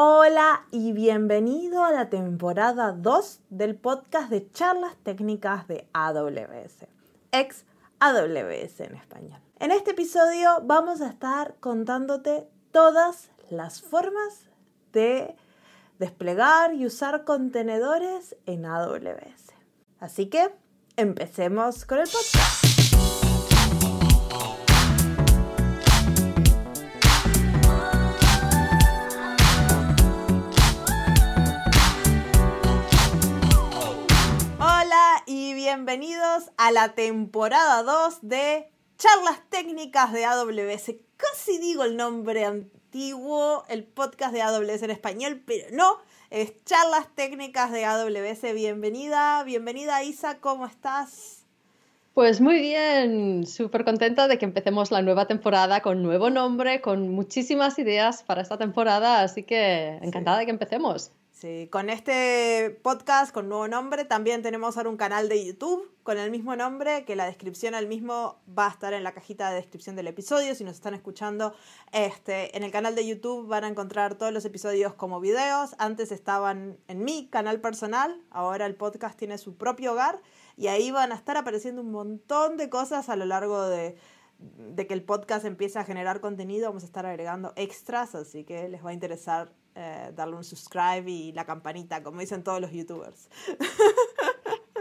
Hola y bienvenido a la temporada 2 del podcast de charlas técnicas de AWS, ex AWS en español. En este episodio vamos a estar contándote todas las formas de desplegar y usar contenedores en AWS. Así que empecemos con el podcast. Bienvenidos a la temporada 2 de Charlas Técnicas de AWS. Casi digo el nombre antiguo, el podcast de AWS en español, pero no, es Charlas Técnicas de AWS. Bienvenida, bienvenida Isa, ¿cómo estás? Pues muy bien, súper contenta de que empecemos la nueva temporada con nuevo nombre, con muchísimas ideas para esta temporada, así que encantada de que empecemos. Sí, con este podcast con nuevo nombre también tenemos ahora un canal de YouTube con el mismo nombre, que la descripción al mismo va a estar en la cajita de descripción del episodio. Si nos están escuchando este, en el canal de YouTube van a encontrar todos los episodios como videos. Antes estaban en mi canal personal, ahora el podcast tiene su propio hogar y ahí van a estar apareciendo un montón de cosas a lo largo de, de que el podcast empiece a generar contenido. Vamos a estar agregando extras, así que les va a interesar eh, darle un subscribe y la campanita, como dicen todos los youtubers.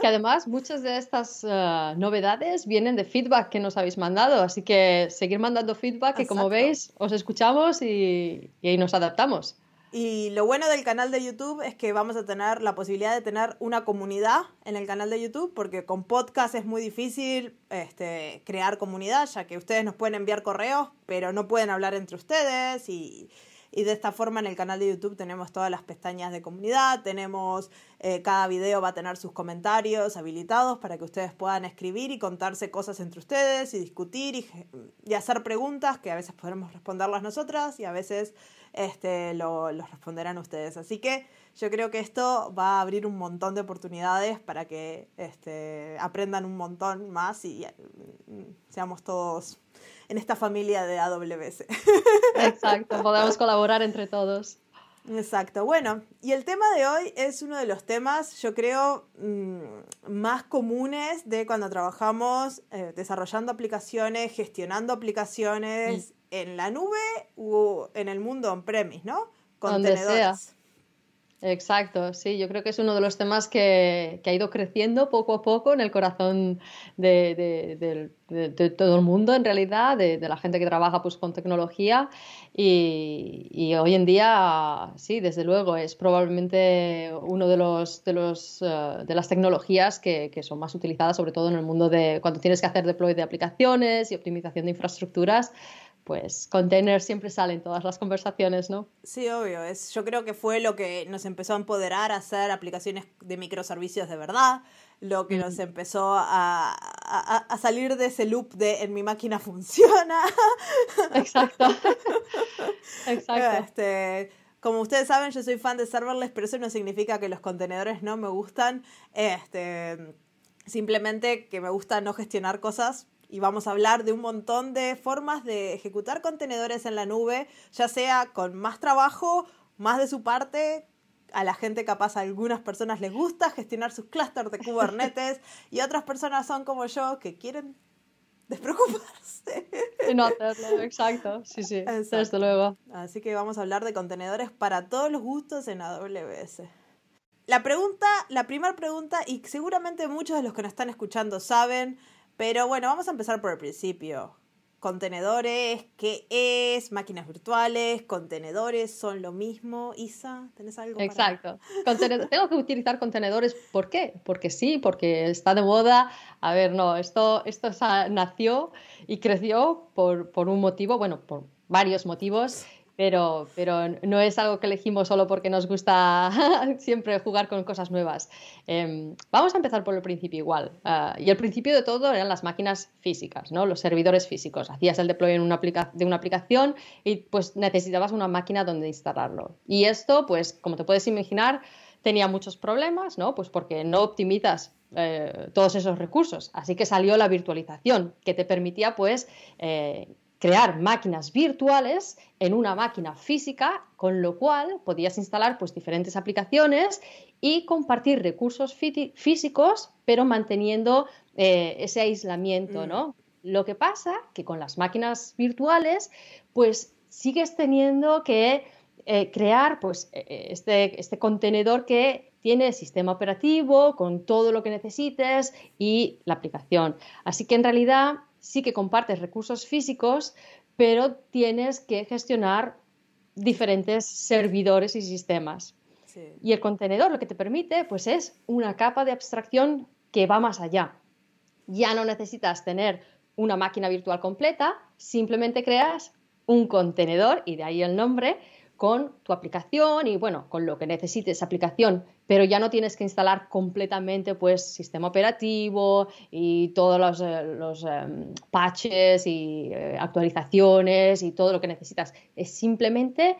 Que además muchas de estas uh, novedades vienen de feedback que nos habéis mandado, así que seguir mandando feedback que como veis os escuchamos y, y nos adaptamos. Y lo bueno del canal de YouTube es que vamos a tener la posibilidad de tener una comunidad en el canal de YouTube, porque con podcast es muy difícil este, crear comunidad, ya que ustedes nos pueden enviar correos, pero no pueden hablar entre ustedes y, y de esta forma en el canal de YouTube tenemos todas las pestañas de comunidad, tenemos eh, cada video va a tener sus comentarios habilitados para que ustedes puedan escribir y contarse cosas entre ustedes y discutir y, y hacer preguntas que a veces podremos responderlas nosotras y a veces este, lo, los responderán ustedes. Así que yo creo que esto va a abrir un montón de oportunidades para que este, aprendan un montón más y mm, seamos todos en esta familia de AWS. Exacto, podemos colaborar entre todos. Exacto, bueno, y el tema de hoy es uno de los temas, yo creo, mm, más comunes de cuando trabajamos eh, desarrollando aplicaciones, gestionando aplicaciones en la nube o en el mundo on-premise, ¿no? Contenedores. Exacto, sí, yo creo que es uno de los temas que, ha ido creciendo poco a poco en el corazón de, todo el mundo, en realidad, de, la gente que trabaja pues, con tecnología. Y, hoy en día, sí, desde luego, es probablemente uno de, los, de, los, eh, de las tecnologías que, que, son más utilizadas, sobre todo en el mundo de cuando tienes que hacer deploy de aplicaciones y optimización de infraestructuras pues containers siempre salen todas las conversaciones, ¿no? Sí, obvio. Es, yo creo que fue lo que nos empezó a empoderar a hacer aplicaciones de microservicios de verdad, lo que nos empezó a, a, salir de ese loop de en mi máquina funciona. Exacto. Exacto. Este, como ustedes saben, yo soy fan de serverless, pero eso no significa que los contenedores no me gustan. Este, simplemente que me gusta no gestionar cosas y vamos a hablar de un montón de formas de ejecutar contenedores en la nube, ya sea con más trabajo, más de su parte. A la gente capaz a algunas personas les gusta gestionar sus clústeres de Kubernetes y otras personas son como yo que quieren despreocuparse. Y no hacerlo, exacto, sí, sí, desde luego. Así que vamos a hablar de contenedores para todos los gustos en AWS. La pregunta, la primera pregunta, y seguramente muchos de los que nos están escuchando saben, pero bueno, vamos a empezar por el principio. Contenedores, ¿qué es? Máquinas virtuales, contenedores, ¿son lo mismo? Isa, ¿tenés algo? Exacto. Tengo que utilizar contenedores, ¿por qué? Porque sí, porque está de moda. A ver, no, esto, esto nació y creció por, por un motivo, bueno, por varios motivos pero, pero no es algo que elegimos solo porque nos gusta siempre jugar con cosas nuevas. Em, vamos a empezar por el principio igual. Ah, y el principio de todo eran las máquinas físicas, ¿no? los servidores físicos. Hacías el deploy en una de una aplicación y pues necesitabas una máquina donde instalarlo. Y esto, pues como te puedes imaginar, tenía muchos problemas, ¿no? Pues porque no optimizas eh, todos esos recursos. Así que salió la virtualización, que te permitía, pues, eh, crear máquinas virtuales en una máquina física, con lo cual podías instalar pues, diferentes aplicaciones y compartir recursos físicos, pero manteniendo eh, ese aislamiento, mm. ¿no? Lo que pasa que con las máquinas virtuales, pues sigues teniendo que eh, crear pues, e, e, este, este contenedor que tiene sistema operativo con todo lo que necesites y la aplicación. Así que en realidad sí que compartes recursos físicos, pero tienes que gestionar diferentes servidores y sistemas. Y el contenedor lo que te permite pues es una capa de abstracción que va más allá. Ya no necesitas tener una máquina virtual completa, simplemente creas un contenedor y de ahí el nombre con tu aplicación y bueno, con lo que necesites aplicación, pero ya no tienes que instalar completamente pues sistema operativo y todos los, eh, em, patches y eh, actualizaciones y todo lo que necesitas. Es simplemente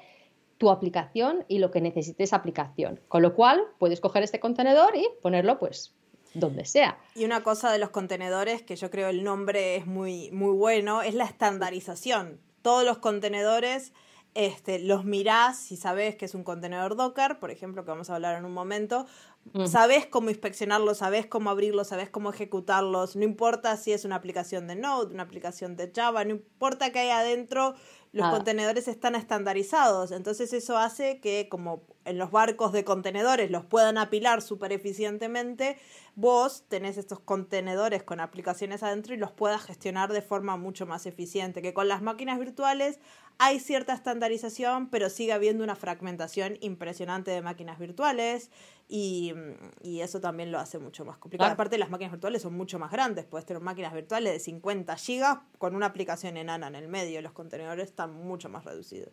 tu aplicación y lo que necesites aplicación. Con lo cual puedes coger este contenedor y ponerlo pues donde sea. Y una cosa de los contenedores que yo creo el nombre es muy, muy bueno es la estandarización. Todos los contenedores este, los mirás si sabes que es un contenedor Docker, por ejemplo, que vamos a hablar en un momento, mm. sabes cómo inspeccionarlos, sabes cómo abrirlos, sabes cómo ejecutarlos, no importa si es una aplicación de Node, una aplicación de Java, no importa que hay adentro, los contenedores están estandarizados, entonces eso hace que como en los barcos de contenedores los puedan apilar súper eficientemente, vos tenés estos contenedores con aplicaciones adentro y los puedas gestionar de forma mucho más eficiente, que con las máquinas virtuales hay cierta estandarización, pero sigue habiendo una fragmentación impresionante de máquinas virtuales y, eso también lo hace mucho más complicado. Aparte, las máquinas virtuales son mucho más grandes. Puedes tener máquinas virtuales de 50 gigas con una aplicación enana en el medio. Los contenedores están mucho más reducidos.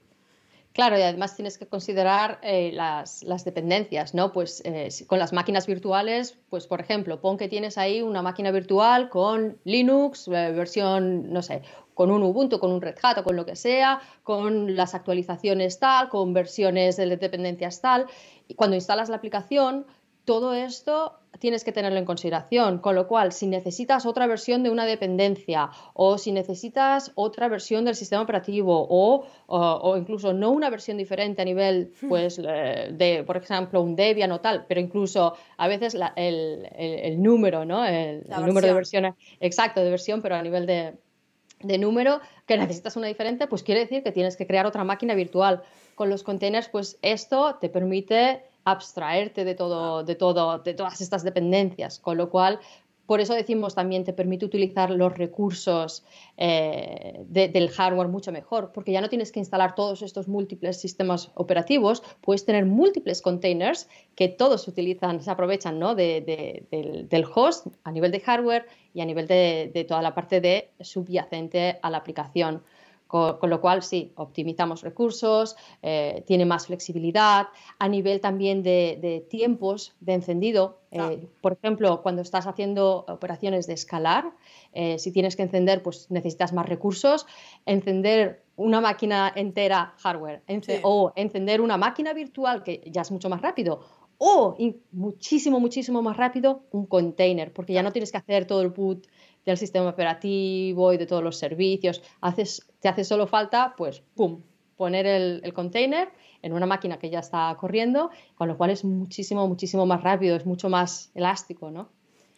Claro, y además tienes que considerar eh, las, dependencias, ¿no? Pues eh, con las máquinas virtuales, pues por ejemplo, pon que tienes ahí una máquina virtual con Linux, eh, versión, no sé, con un Ubuntu, con un Red Hat o con lo que sea, con las actualizaciones tal, con versiones de dependencias tal. Y cuando instalas la aplicación, todo esto tienes que tenerlo en consideración, con lo cual si necesitas otra versión de una dependencia o si necesitas otra versión del sistema operativo o, o, incluso no una versión diferente a nivel hmm. pues eh, de por ejemplo un Debian o tal, pero incluso a veces el, el, número, ¿no? El, número de versiones exacto de versión, pero a nivel de, de número que necesitas una diferente, pues quiere decir que tienes que crear otra máquina virtual. Con los containers, pues esto te permite abstraerte de todo, de todo, de todas estas dependencias, con lo cual por eso decimos también te permite utilizar los recursos eh, del hardware mucho mejor, porque ya no tienes que instalar todos estos múltiples sistemas operativos, puedes tener múltiples containers que todos se utilizan, se aprovechan ¿no? del, del, host a nivel de hardware y a nivel de, toda la parte de subyacente a la aplicación. Con, lo cual, sí, optimizamos recursos, eh, tiene más flexibilidad. A nivel también de, tiempos de encendido, eh, por ejemplo, cuando estás haciendo operaciones de escalar, eh, si tienes que encender, pues necesitas más recursos. Encender una máquina entera hardware o encender una máquina virtual, que ya es mucho más rápido, o muchísimo, muchísimo más rápido un container, porque ya no tienes que hacer todo el boot del sistema operativo y de todos los servicios. Haces, te hace solo falta, pues, pum, poner el, container en una máquina que ya está corriendo, con lo cual es muchísimo, muchísimo más rápido, es mucho más elástico, ¿no?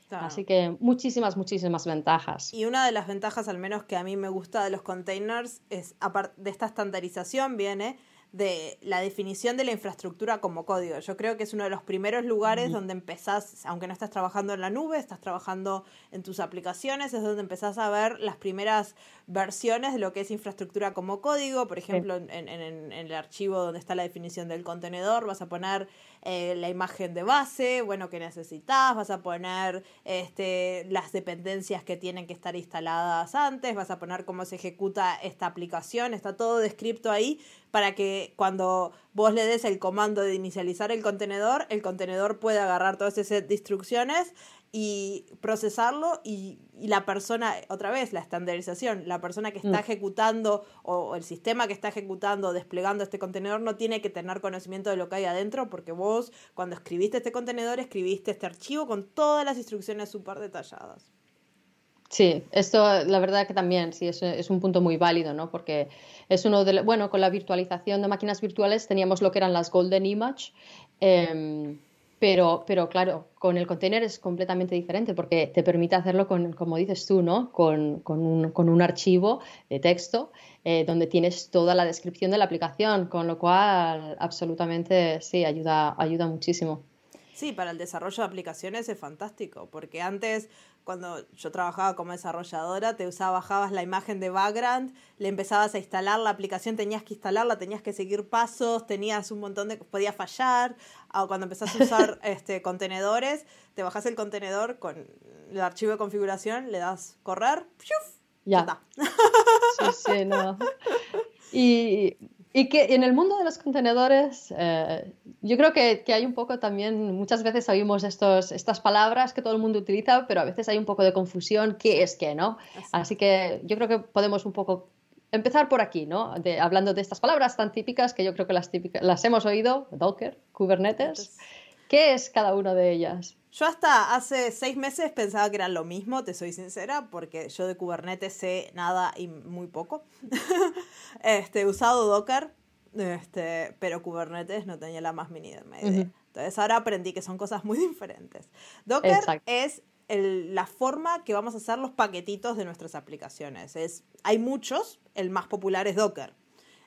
Así que muchísimas, muchísimas ventajas. Y una de las ventajas, al menos que a mí me gusta de los containers, es, aparte de esta estandarización, viene de la definición de la infraestructura como código. Yo creo que es uno de los primeros lugares donde empezás, aunque no estás trabajando en la nube, estás trabajando en tus aplicaciones, es donde empezás a ver las primeras versiones de lo que es infraestructura como código. Por ejemplo, en, en, en el archivo donde está la definición del contenedor, vas a poner eh, la imagen de base, bueno, que necesitas, vas a poner este, las dependencias que tienen que estar instaladas antes, vas a poner cómo se ejecuta esta aplicación, está todo descrito ahí para que cuando vos le des el comando de inicializar el contenedor, el contenedor pueda agarrar todas esas instrucciones y procesarlo y, la persona, otra vez, la estandarización, la persona que está mm. ejecutando o, el sistema que está ejecutando, desplegando este contenedor, no tiene que tener conocimiento de lo que hay adentro porque vos cuando escribiste este contenedor, escribiste este archivo con todas las instrucciones súper detalladas. Sí, esto la verdad que también sí es, es, un punto muy válido, ¿no? Porque es uno de, bueno, con la virtualización de máquinas virtuales teníamos lo que eran las Golden Image, eh, pero, pero claro, con el container es completamente diferente porque te permite hacerlo con, como dices tú, ¿no? Con, con, un, con un, archivo de texto eh, donde tienes toda la descripción de la aplicación, con lo cual absolutamente sí, ayuda, ayuda muchísimo. Sí, para el desarrollo de aplicaciones es fantástico, porque antes cuando yo trabajaba como desarrolladora, te usaba, bajabas la imagen de background, le empezabas a instalar la aplicación, tenías que instalarla, tenías que seguir pasos, tenías un montón de... podía fallar, o cuando empezás a usar este, contenedores, te bajas el contenedor con el archivo de configuración, le das correr, ¡piuf! ya. está. Sí, sí, no. Y y que en el mundo de los contenedores, eh, yo creo que, que, hay un poco también, muchas veces oímos estos, estas palabras que todo el mundo utiliza, pero a veces hay un poco de confusión, ¿qué es qué, no? Así, que yo creo que podemos un poco empezar por aquí, ¿no? De, hablando de estas palabras tan típicas que yo creo que las, típicas, las hemos oído, Docker, Kubernetes. ¿Qué es cada una de ellas? Yo hasta hace seis meses pensaba que eran lo mismo, te soy sincera, porque yo de Kubernetes sé nada y muy poco. este, he usado Docker, este, pero Kubernetes no tenía la más mínima idea. Entonces ahora aprendí que son cosas muy diferentes. Docker es la forma que vamos a hacer los paquetitos de nuestras aplicaciones. Es, hay muchos, el más popular es Docker.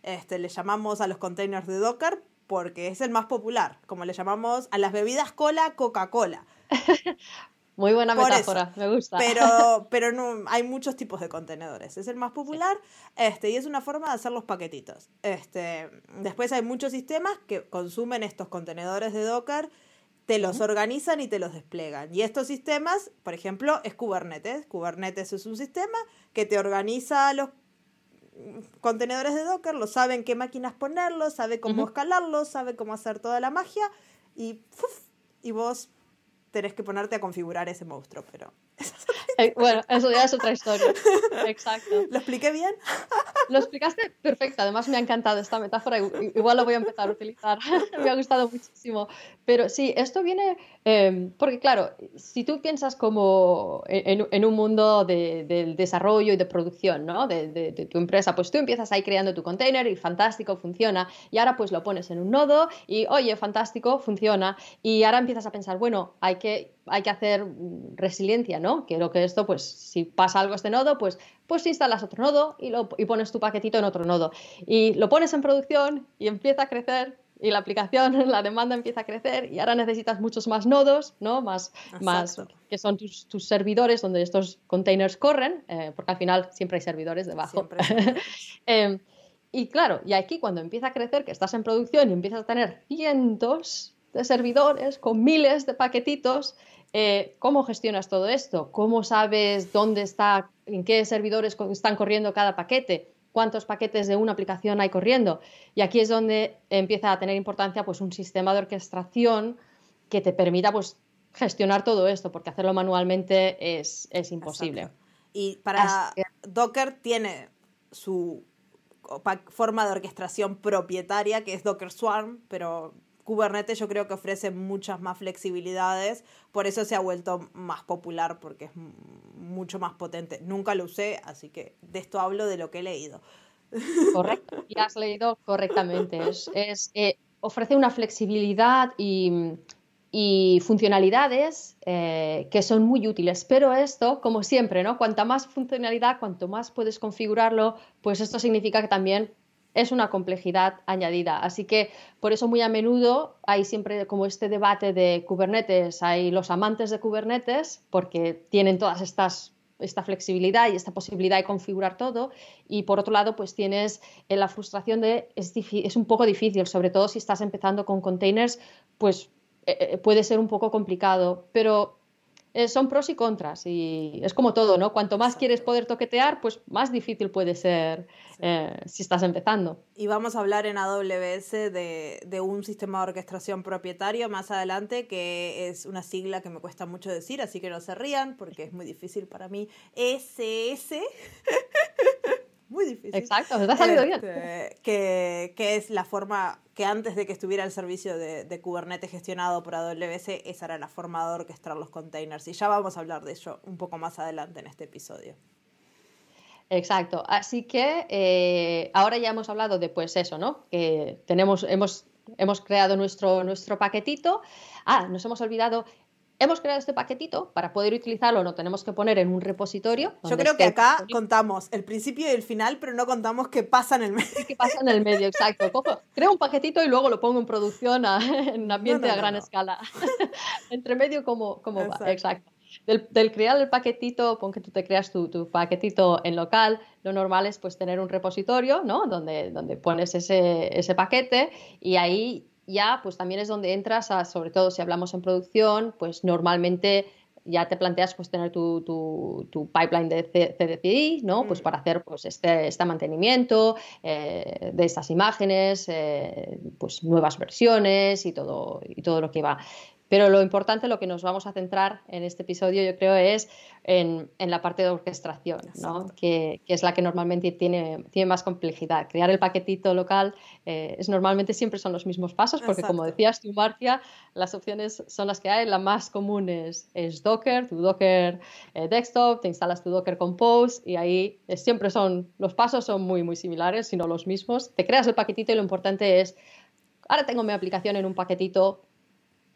Este, le llamamos a los containers de Docker porque es el más popular, como le llamamos a las bebidas cola, Coca-Cola. Muy buena metáfora, me gusta. Pero, pero no, hay muchos tipos de contenedores. Es el más popular este, y es una forma de hacer los paquetitos. Este, después hay muchos sistemas que consumen estos contenedores de Docker, te los organizan y te los desplegan. Y estos sistemas, por ejemplo, es Kubernetes. Kubernetes es un sistema que te organiza los contenedores de Docker, lo saben qué máquinas ponerlos, sabe cómo escalarlos, sabe cómo hacer toda la magia y, y vos tenés que ponerte a configurar ese monstruo, pero... Eh, bueno, eso ya es otra historia. Exacto. ¿Lo expliqué bien? Lo explicaste perfecto. Además, me ha encantado esta metáfora. Igual lo voy a empezar a utilizar. me ha gustado muchísimo. Pero sí, esto viene em, porque, claro, si tú piensas como en, un mundo de, del desarrollo y de producción ¿no? de, de, de, tu empresa, pues tú empiezas ahí creando tu container y fantástico, funciona. Y ahora pues lo pones en un nodo y, oye, fantástico, funciona. Y ahora empiezas a pensar, bueno, hay que hay que hacer resiliencia, ¿no? Quiero que esto, pues, si pasa algo a este nodo, pues, pues instalas otro nodo y, lo, y pones tu paquetito en otro nodo. Y lo pones en producción y empieza a crecer y la aplicación, la demanda empieza a crecer y ahora necesitas muchos más nodos, ¿no? Más, más que son tus, tus, servidores donde estos containers corren, eh, porque al final siempre hay servidores debajo. eh, y claro, y aquí cuando empieza a crecer, que estás en producción y empiezas a tener cientos de servidores con miles de paquetitos, eh, ¿Cómo gestionas todo esto? ¿Cómo sabes dónde está, en qué servidores están corriendo cada paquete? ¿Cuántos paquetes de una aplicación hay corriendo? Y aquí es donde empieza a tener importancia pues, un sistema de orquestación que te permita pues, gestionar todo esto, porque hacerlo manualmente es, es imposible. Y para Docker tiene su forma de orquestación propietaria, que es Docker Swarm, pero Kubernetes yo creo que ofrece muchas más flexibilidades, por eso se ha vuelto más popular porque es mucho más potente. Nunca lo usé, así que de esto hablo de lo que he leído. Correcto, y has leído correctamente. Es, eh, ofrece una flexibilidad y, funcionalidades eh, que son muy útiles. Pero esto, como siempre, ¿no? Cuanta más funcionalidad, cuanto más puedes configurarlo, pues esto significa que también es una complejidad añadida. Así que por eso muy a menudo hay siempre como este debate de Kubernetes, hay los amantes de Kubernetes porque tienen todas estas esta flexibilidad y esta posibilidad de configurar todo. Y por otro lado pues tienes eh, la frustración de es, es un poco difícil, sobre todo si estás empezando con containers, pues eh, eh, puede ser un poco complicado, pero eh, son pros y contras y es como todo, ¿no? Cuanto más quieres poder toquetear, pues más difícil puede ser eh, si estás empezando. Y vamos a hablar en AWS de, de, un sistema de orquestación propietario más adelante, que es una sigla que me cuesta mucho decir, así que no se rían porque es muy difícil para mí. SS. muy difícil. Exacto, te ha salido bien. Este, que, que, es la forma que antes de que estuviera el servicio de, de, Kubernetes gestionado por AWS, esa era la forma de orquestar los containers. Y ya vamos a hablar de ello un poco más adelante en este episodio. Exacto. Así que eh, ahora ya hemos hablado de pues eso, ¿no? Que tenemos, hemos, hemos creado nuestro, nuestro paquetito. Ah, nos hemos olvidado hemos creado este paquetito, para poder utilizarlo no tenemos que poner en un repositorio. Yo creo que acá contamos el principio y el final, pero no contamos qué pasa en el medio. ¿Qué pasa en el medio? Exacto. creo un paquetito y luego lo pongo en producción en un ambiente a gran escala. Entre medio, ¿cómo, cómo va? Exacto. Del, crear el paquetito, pon que tú te creas tu, tu, paquetito en local, lo normal es pues tener un repositorio, ¿no? Donde, donde pones ese, ese paquete y ahí ya pues también es donde entras a, sobre todo si hablamos en producción, pues normalmente ya te planteas pues tener tu, tu, pipeline de CDCI, ¿no? Pues mm. para hacer pues este, este mantenimiento eh, de estas imágenes, eh, pues nuevas versiones y todo, y todo lo que va. Pero lo importante, lo que nos vamos a centrar en este episodio, yo creo, es en, la parte de orquestación, ¿no? que, es la que normalmente tiene, tiene más complejidad. Crear el paquetito local eh, es normalmente siempre son los mismos pasos, porque como decías tú, Marcia, las opciones son las que hay. La más común es, Docker, tu Docker eh, desktop, te instalas tu Docker Compose y ahí siempre son, los pasos son muy, muy similares, sino los mismos. Te creas el paquetito y lo importante es, ahora tengo mi aplicación en un paquetito,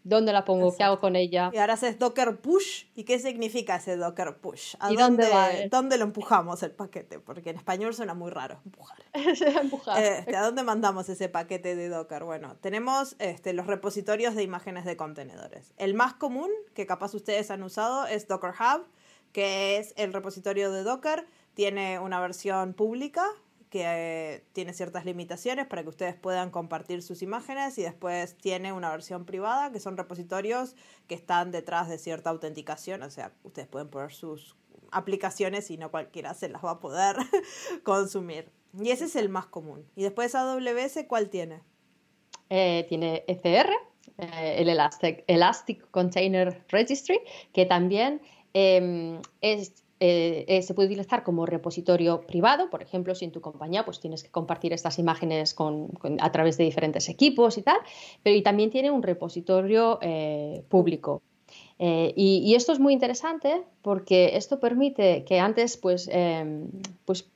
¿Dónde la pongo? ¿Qué hago con ella? Y ahora haces Docker Push. ¿Y qué significa ese Docker Push? ¿A ¿Y dónde, va? ¿Dónde lo empujamos el paquete? Porque en español suena muy raro, empujar. empujar. Este, ¿A dónde mandamos ese paquete de Docker? Bueno, tenemos este, los repositorios de imágenes de contenedores. El más común, que capaz ustedes han usado, es Docker Hub, que es el repositorio de Docker. Tiene una versión pública que tiene ciertas limitaciones para que ustedes puedan compartir sus imágenes y después tiene una versión privada que son repositorios que están detrás de cierta autenticación, o sea, ustedes pueden poner sus aplicaciones y no cualquiera se las va a poder consumir. Y ese es el más común. Y después AWS, ¿cuál tiene? Eh, tiene ECR, eh, el Elastic, Elastic, Container Registry, que también em, es eh, eh, se puede utilizar como repositorio privado, por ejemplo, si en tu compañía pues, tienes que compartir estas imágenes a través de diferentes equipos y tal, pero y también tiene un repositorio eh, público. Y, esto es muy interesante porque esto permite que antes, pues, em, pues,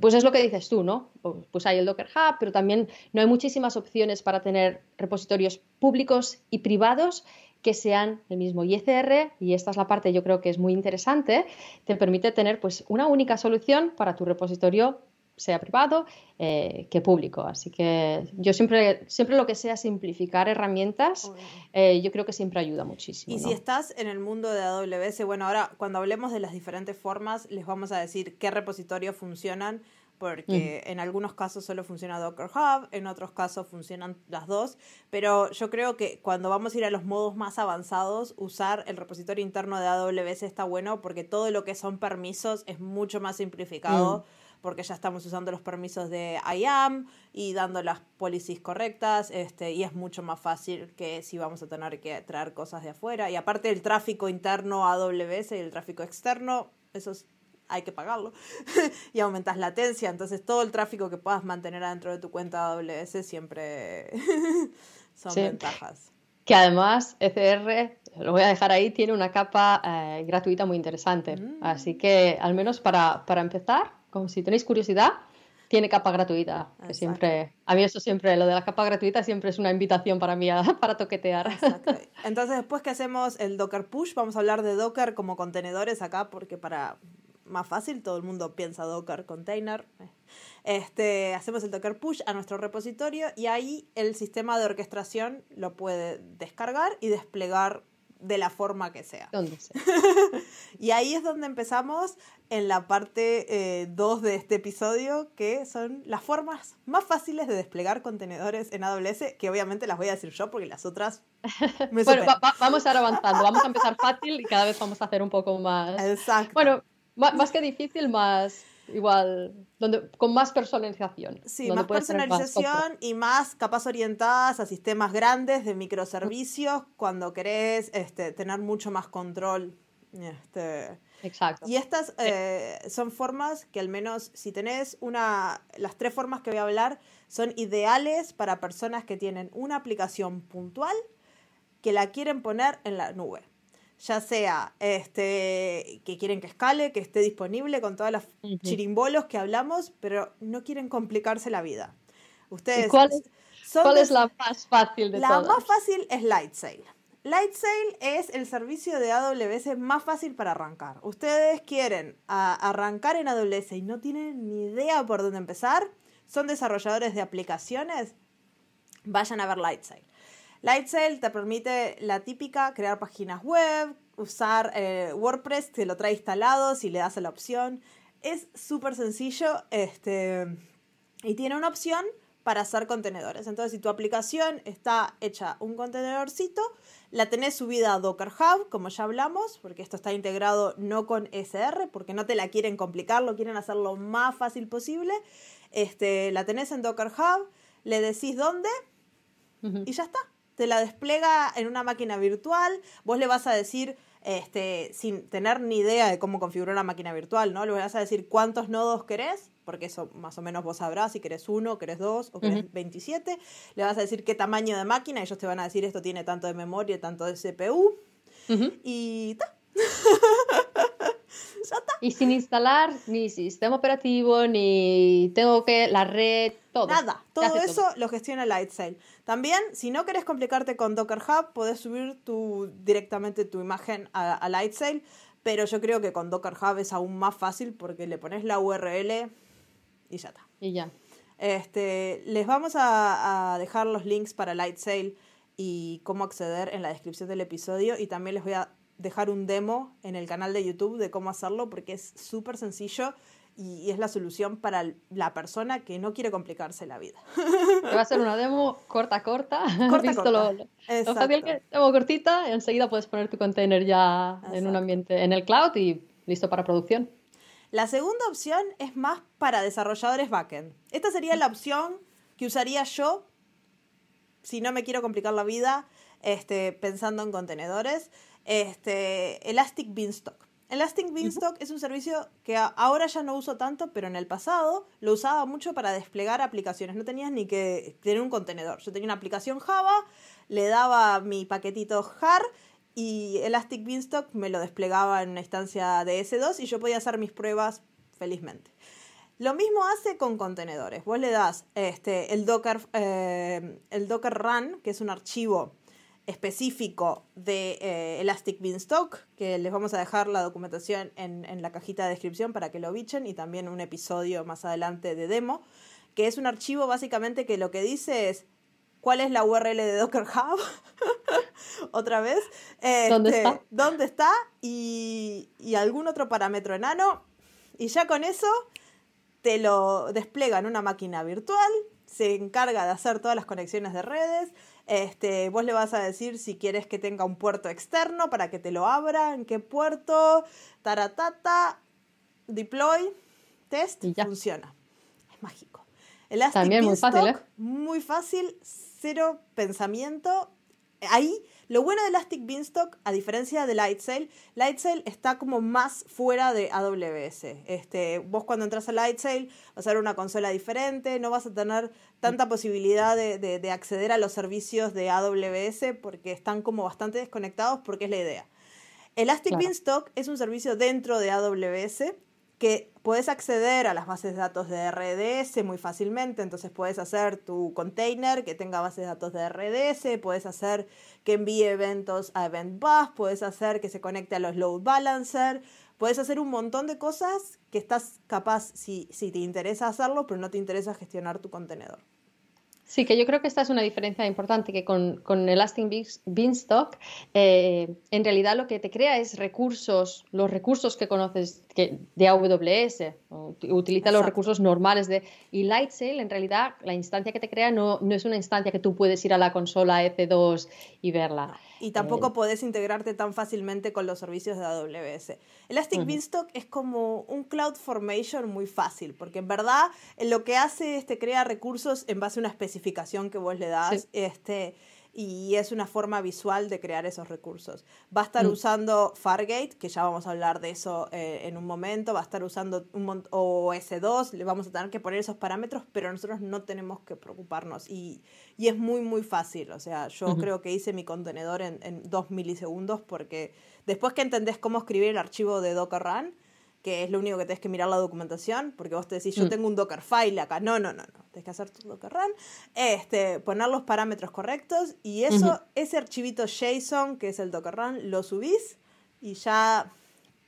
pues es lo que dices tú, ¿no? Pues hay el Docker Hub, pero también no hay muchísimas opciones para tener repositorios públicos y privados que sean el mismo ICR, y esta es la parte yo creo que es muy interesante, te permite tener pues una única solución para tu repositorio sea privado eh, que público. Así que yo siempre, siempre lo que sea simplificar herramientas, eh, yo creo que siempre ayuda muchísimo. Y si estás en el mundo de AWS, bueno, ahora cuando hablemos de las diferentes formas, les vamos a decir qué repositorios funcionan porque en algunos casos solo funciona Docker Hub, en otros casos funcionan las dos, pero yo creo que cuando vamos a ir a los modos más avanzados, usar el repositorio interno de AWS está bueno porque todo lo que son permisos es mucho más simplificado. Mm. porque ya estamos usando los permisos de IAM y dando las policies correctas, este, y es mucho más fácil que si vamos a tener que traer cosas de afuera. Y aparte el tráfico interno AWS y el tráfico externo, eso es hay que pagarlo, y aumentas latencia, entonces todo el tráfico que puedas mantener adentro de tu cuenta AWS siempre son ventajas. Que además ECR, lo voy a dejar ahí, tiene una capa eh, gratuita muy interesante. Mm. Así que al menos para, para empezar, como si tenéis curiosidad, tiene capa gratuita. Que siempre, a mí eso siempre, lo de la capa gratuita siempre es una invitación para mí para toquetear. Entonces después que hacemos el Docker Push, vamos a hablar de Docker como contenedores acá, porque para más fácil, todo el mundo piensa Docker container. Este, hacemos el Docker push a nuestro repositorio y ahí el sistema de orquestación lo puede descargar y desplegar de la forma que sea. ¿Dónde sea? y ahí es donde empezamos en la parte 2 eh, de este episodio, que son las formas más fáciles de desplegar contenedores en AWS, que obviamente las voy a decir yo porque las otras me Bueno, vamos a ir avanzando, vamos a empezar fácil y cada vez vamos a hacer un poco más... Exacto. Bueno, más que difícil, más igual, donde, con más personalización. Sí, más personalización y más capas orientadas a sistemas grandes de microservicios cuando querés este, tener mucho más control. Este, Exacto. Y estas eh, son formas que al menos si tenés una, las tres formas que voy a hablar son ideales para personas que tienen una aplicación puntual que la quieren poner en la nube. Ya sea este, que quieren que escale, que esté disponible con todas las chirimbolos que hablamos, pero no quieren complicarse la vida. Ustedes, cuál, es, la más fácil de todas? La más fácil es Lightsail. Lightsail es el servicio de AWS más fácil para arrancar. Ustedes quieren arrancar en AWS y no tienen ni idea por dónde empezar, son desarrolladores de aplicaciones, vayan a ver Lightsail. Lightsail te permite la típica crear páginas web, usar eh, WordPress, te lo trae instalado si le das la opción. Es súper sencillo este, y tiene una opción para hacer contenedores. Entonces, si tu aplicación está hecha un contenedorcito, la tenés subida a Docker Hub, como ya hablamos, porque esto está integrado no con SR, porque no te la quieren complicar, lo quieren hacer lo más fácil posible. Este, la tenés en Docker Hub, le decís dónde y ya está. Te la despliega en una máquina virtual, vos le vas a decir este, sin tener ni idea de cómo configurar una máquina virtual, ¿no? Le vas a decir cuántos nodos querés, porque eso más o menos vos sabrás si querés uno, querés dos o querés 27. Le vas a decir qué tamaño de máquina, ellos te van a decir esto tiene tanto de memoria, tanto de CPU. Y ta. Y sin instalar ni sistema operativo, ni tengo que la red, todo. Nada, todo eso lo gestiona Lightsail. También, si no querés complicarte con Docker Hub, podés subir tu, directamente tu imagen a, a Lightsail, pero yo creo que con Docker Hub es aún más fácil porque le pones la URL y ya está. Y ya. Este, les vamos a, a dejar los links para Lightsail y cómo acceder en la descripción del episodio y también les voy a dejar un demo en el canal de YouTube de cómo hacerlo porque es súper sencillo y, es la solución para la persona que no quiere complicarse la vida. va a ser una demo corta, corta. Corta, visto Lo, lo, fácil que demo cortita, enseguida puedes poner tu container ya en un ambiente, en el cloud y listo para producción. La segunda opción es más para desarrolladores backend. Esta sería la opción que usaría yo si no me quiero complicar la vida este, pensando en contenedores este, Elastic Beanstalk. Elastic Beanstalk es un servicio que ahora ya no uso tanto, pero en el pasado lo usaba mucho para desplegar aplicaciones. No tenías ni que tener un contenedor. Yo tenía una aplicación Java, le daba mi paquetito JAR y Elastic Beanstalk me lo desplegaba en una instancia de S2 y yo podía hacer mis pruebas felizmente. Lo mismo hace con contenedores. Vos le das este, el, Docker, eh, el Docker Run, que es un archivo específico de eh, Elastic Beanstalk, que les vamos a dejar la documentación en, en, la cajita de descripción para que lo bichen y también un episodio más adelante de demo, que es un archivo básicamente que lo que dice es cuál es la URL de Docker Hub, otra vez, ¿Dónde este, está? dónde está y, y algún otro parámetro enano, y ya con eso te lo despliega en una máquina virtual, se encarga de hacer todas las conexiones de redes, este, vos le vas a decir si quieres que tenga un puerto externo para que te lo abra, en qué puerto, taratata, deploy, test, funciona. Es mágico. Elastic También muy fácil, ¿eh? Muy fácil, cero pensamiento. Ahí lo bueno de Elastic Beanstalk, a diferencia de Lightsail, Lightsail está como más fuera de AWS. Este, vos cuando entras a Lightsail vas a ver una consola diferente, no vas a tener tanta posibilidad de, de, acceder a los servicios de AWS porque están como bastante desconectados porque es la idea. Elastic Beanstalk es un servicio dentro de AWS que puedes acceder a las bases de datos de RDS muy fácilmente, entonces puedes hacer tu container que tenga bases de datos de RDS, puedes hacer que envíe eventos a Event Bus, puedes hacer que se conecte a los load balancer, puedes hacer un montón de cosas que estás capaz si, si te interesa hacerlo, pero no te interesa gestionar tu contenedor. Sí, que yo creo que esta es una diferencia importante, que con, con Elastic Beanstalk eh, en realidad lo que te crea es recursos, los recursos que conoces que, de AWS, utiliza los recursos normales de... Y Lightsail, en realidad, la instancia que te crea no, no es una instancia que tú puedes ir a la consola F2 y verla. Y tampoco podés puedes integrarte tan fácilmente con los servicios de AWS. Elastic Beanstalk es como un cloud formation muy fácil, porque en verdad lo que hace es te crea recursos en base a una especificación que vos le das. Este, y es una forma visual de crear esos recursos. Va a estar mm. usando Fargate, que ya vamos a hablar de eso eh, en un momento, va a estar usando un OS2, le vamos a tener que poner esos parámetros, pero nosotros no tenemos que preocuparnos y, y es muy, muy fácil. O sea, yo creo que hice mi contenedor en, en dos milisegundos porque después que entendés cómo escribir el archivo de Docker Run, que es lo único que tenés que mirar la documentación, porque vos te decís, yo mm. tengo un Dockerfile acá. No, no, no, no. Tienes que hacer tu Docker Run, este, poner los parámetros correctos y eso, ese archivito JSON, que es el Docker Run, lo subís y ya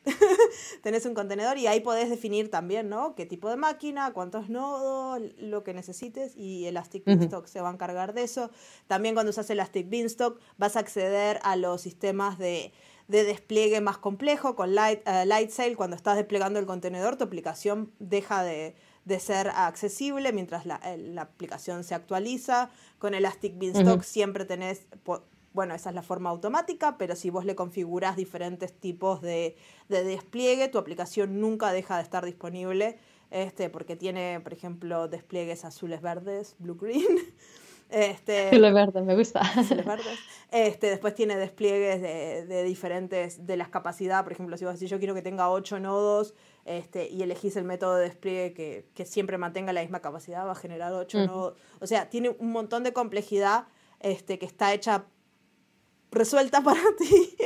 tenés un contenedor y ahí podés definir también, ¿no? Qué tipo de máquina, cuántos nodos, lo que necesites y Elastic Beanstalk se va a encargar de eso. También cuando usas Elastic Beanstalk vas a acceder a los sistemas de de despliegue más complejo. Con Light, uh, Lightsail, cuando estás desplegando el contenedor, tu aplicación deja de, ser accesible mientras la, la, aplicación se actualiza. Con Elastic Beanstalk siempre tenés, bueno, esa es la forma automática, pero si vos le configuras diferentes tipos de, de despliegue, tu aplicación nunca deja de estar disponible. Este, porque tiene, por ejemplo, despliegues azules verdes, blue green. Este, verde, me gusta. Este, después tiene despliegues de, de, diferentes, de las capacidades, por ejemplo, si vos decís yo quiero que tenga 8 nodos este, y elegís el método de despliegue que, que siempre mantenga la misma capacidad, va a generar 8 nodos. O sea, tiene un montón de complejidad este, que está hecha, resuelta para ti.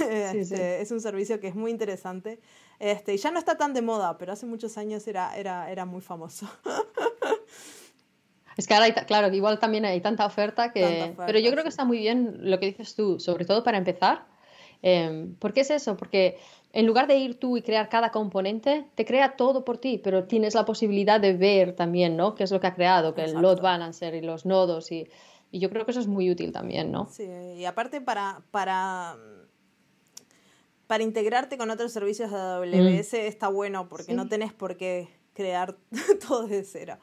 Este, es un servicio que es muy interesante. Este, y ya no está tan de moda, pero hace muchos años era, era, era muy famoso. Es que ahora, hay, claro, igual también hay tanta oferta que... pero yo creo que está muy bien lo que dices tú, sobre todo para empezar. Eh, ¿Por qué es eso? Porque en lugar de ir tú y crear cada componente, te crea todo por ti, pero tienes la posibilidad de ver también, ¿no? Qué es lo que ha creado, que el load balancer y los nodos y, y, yo creo que eso es muy útil también, ¿no? Sí, y aparte para, para, para integrarte con otros servicios de AWS mm. está bueno porque no tenés por qué crear todo de cero.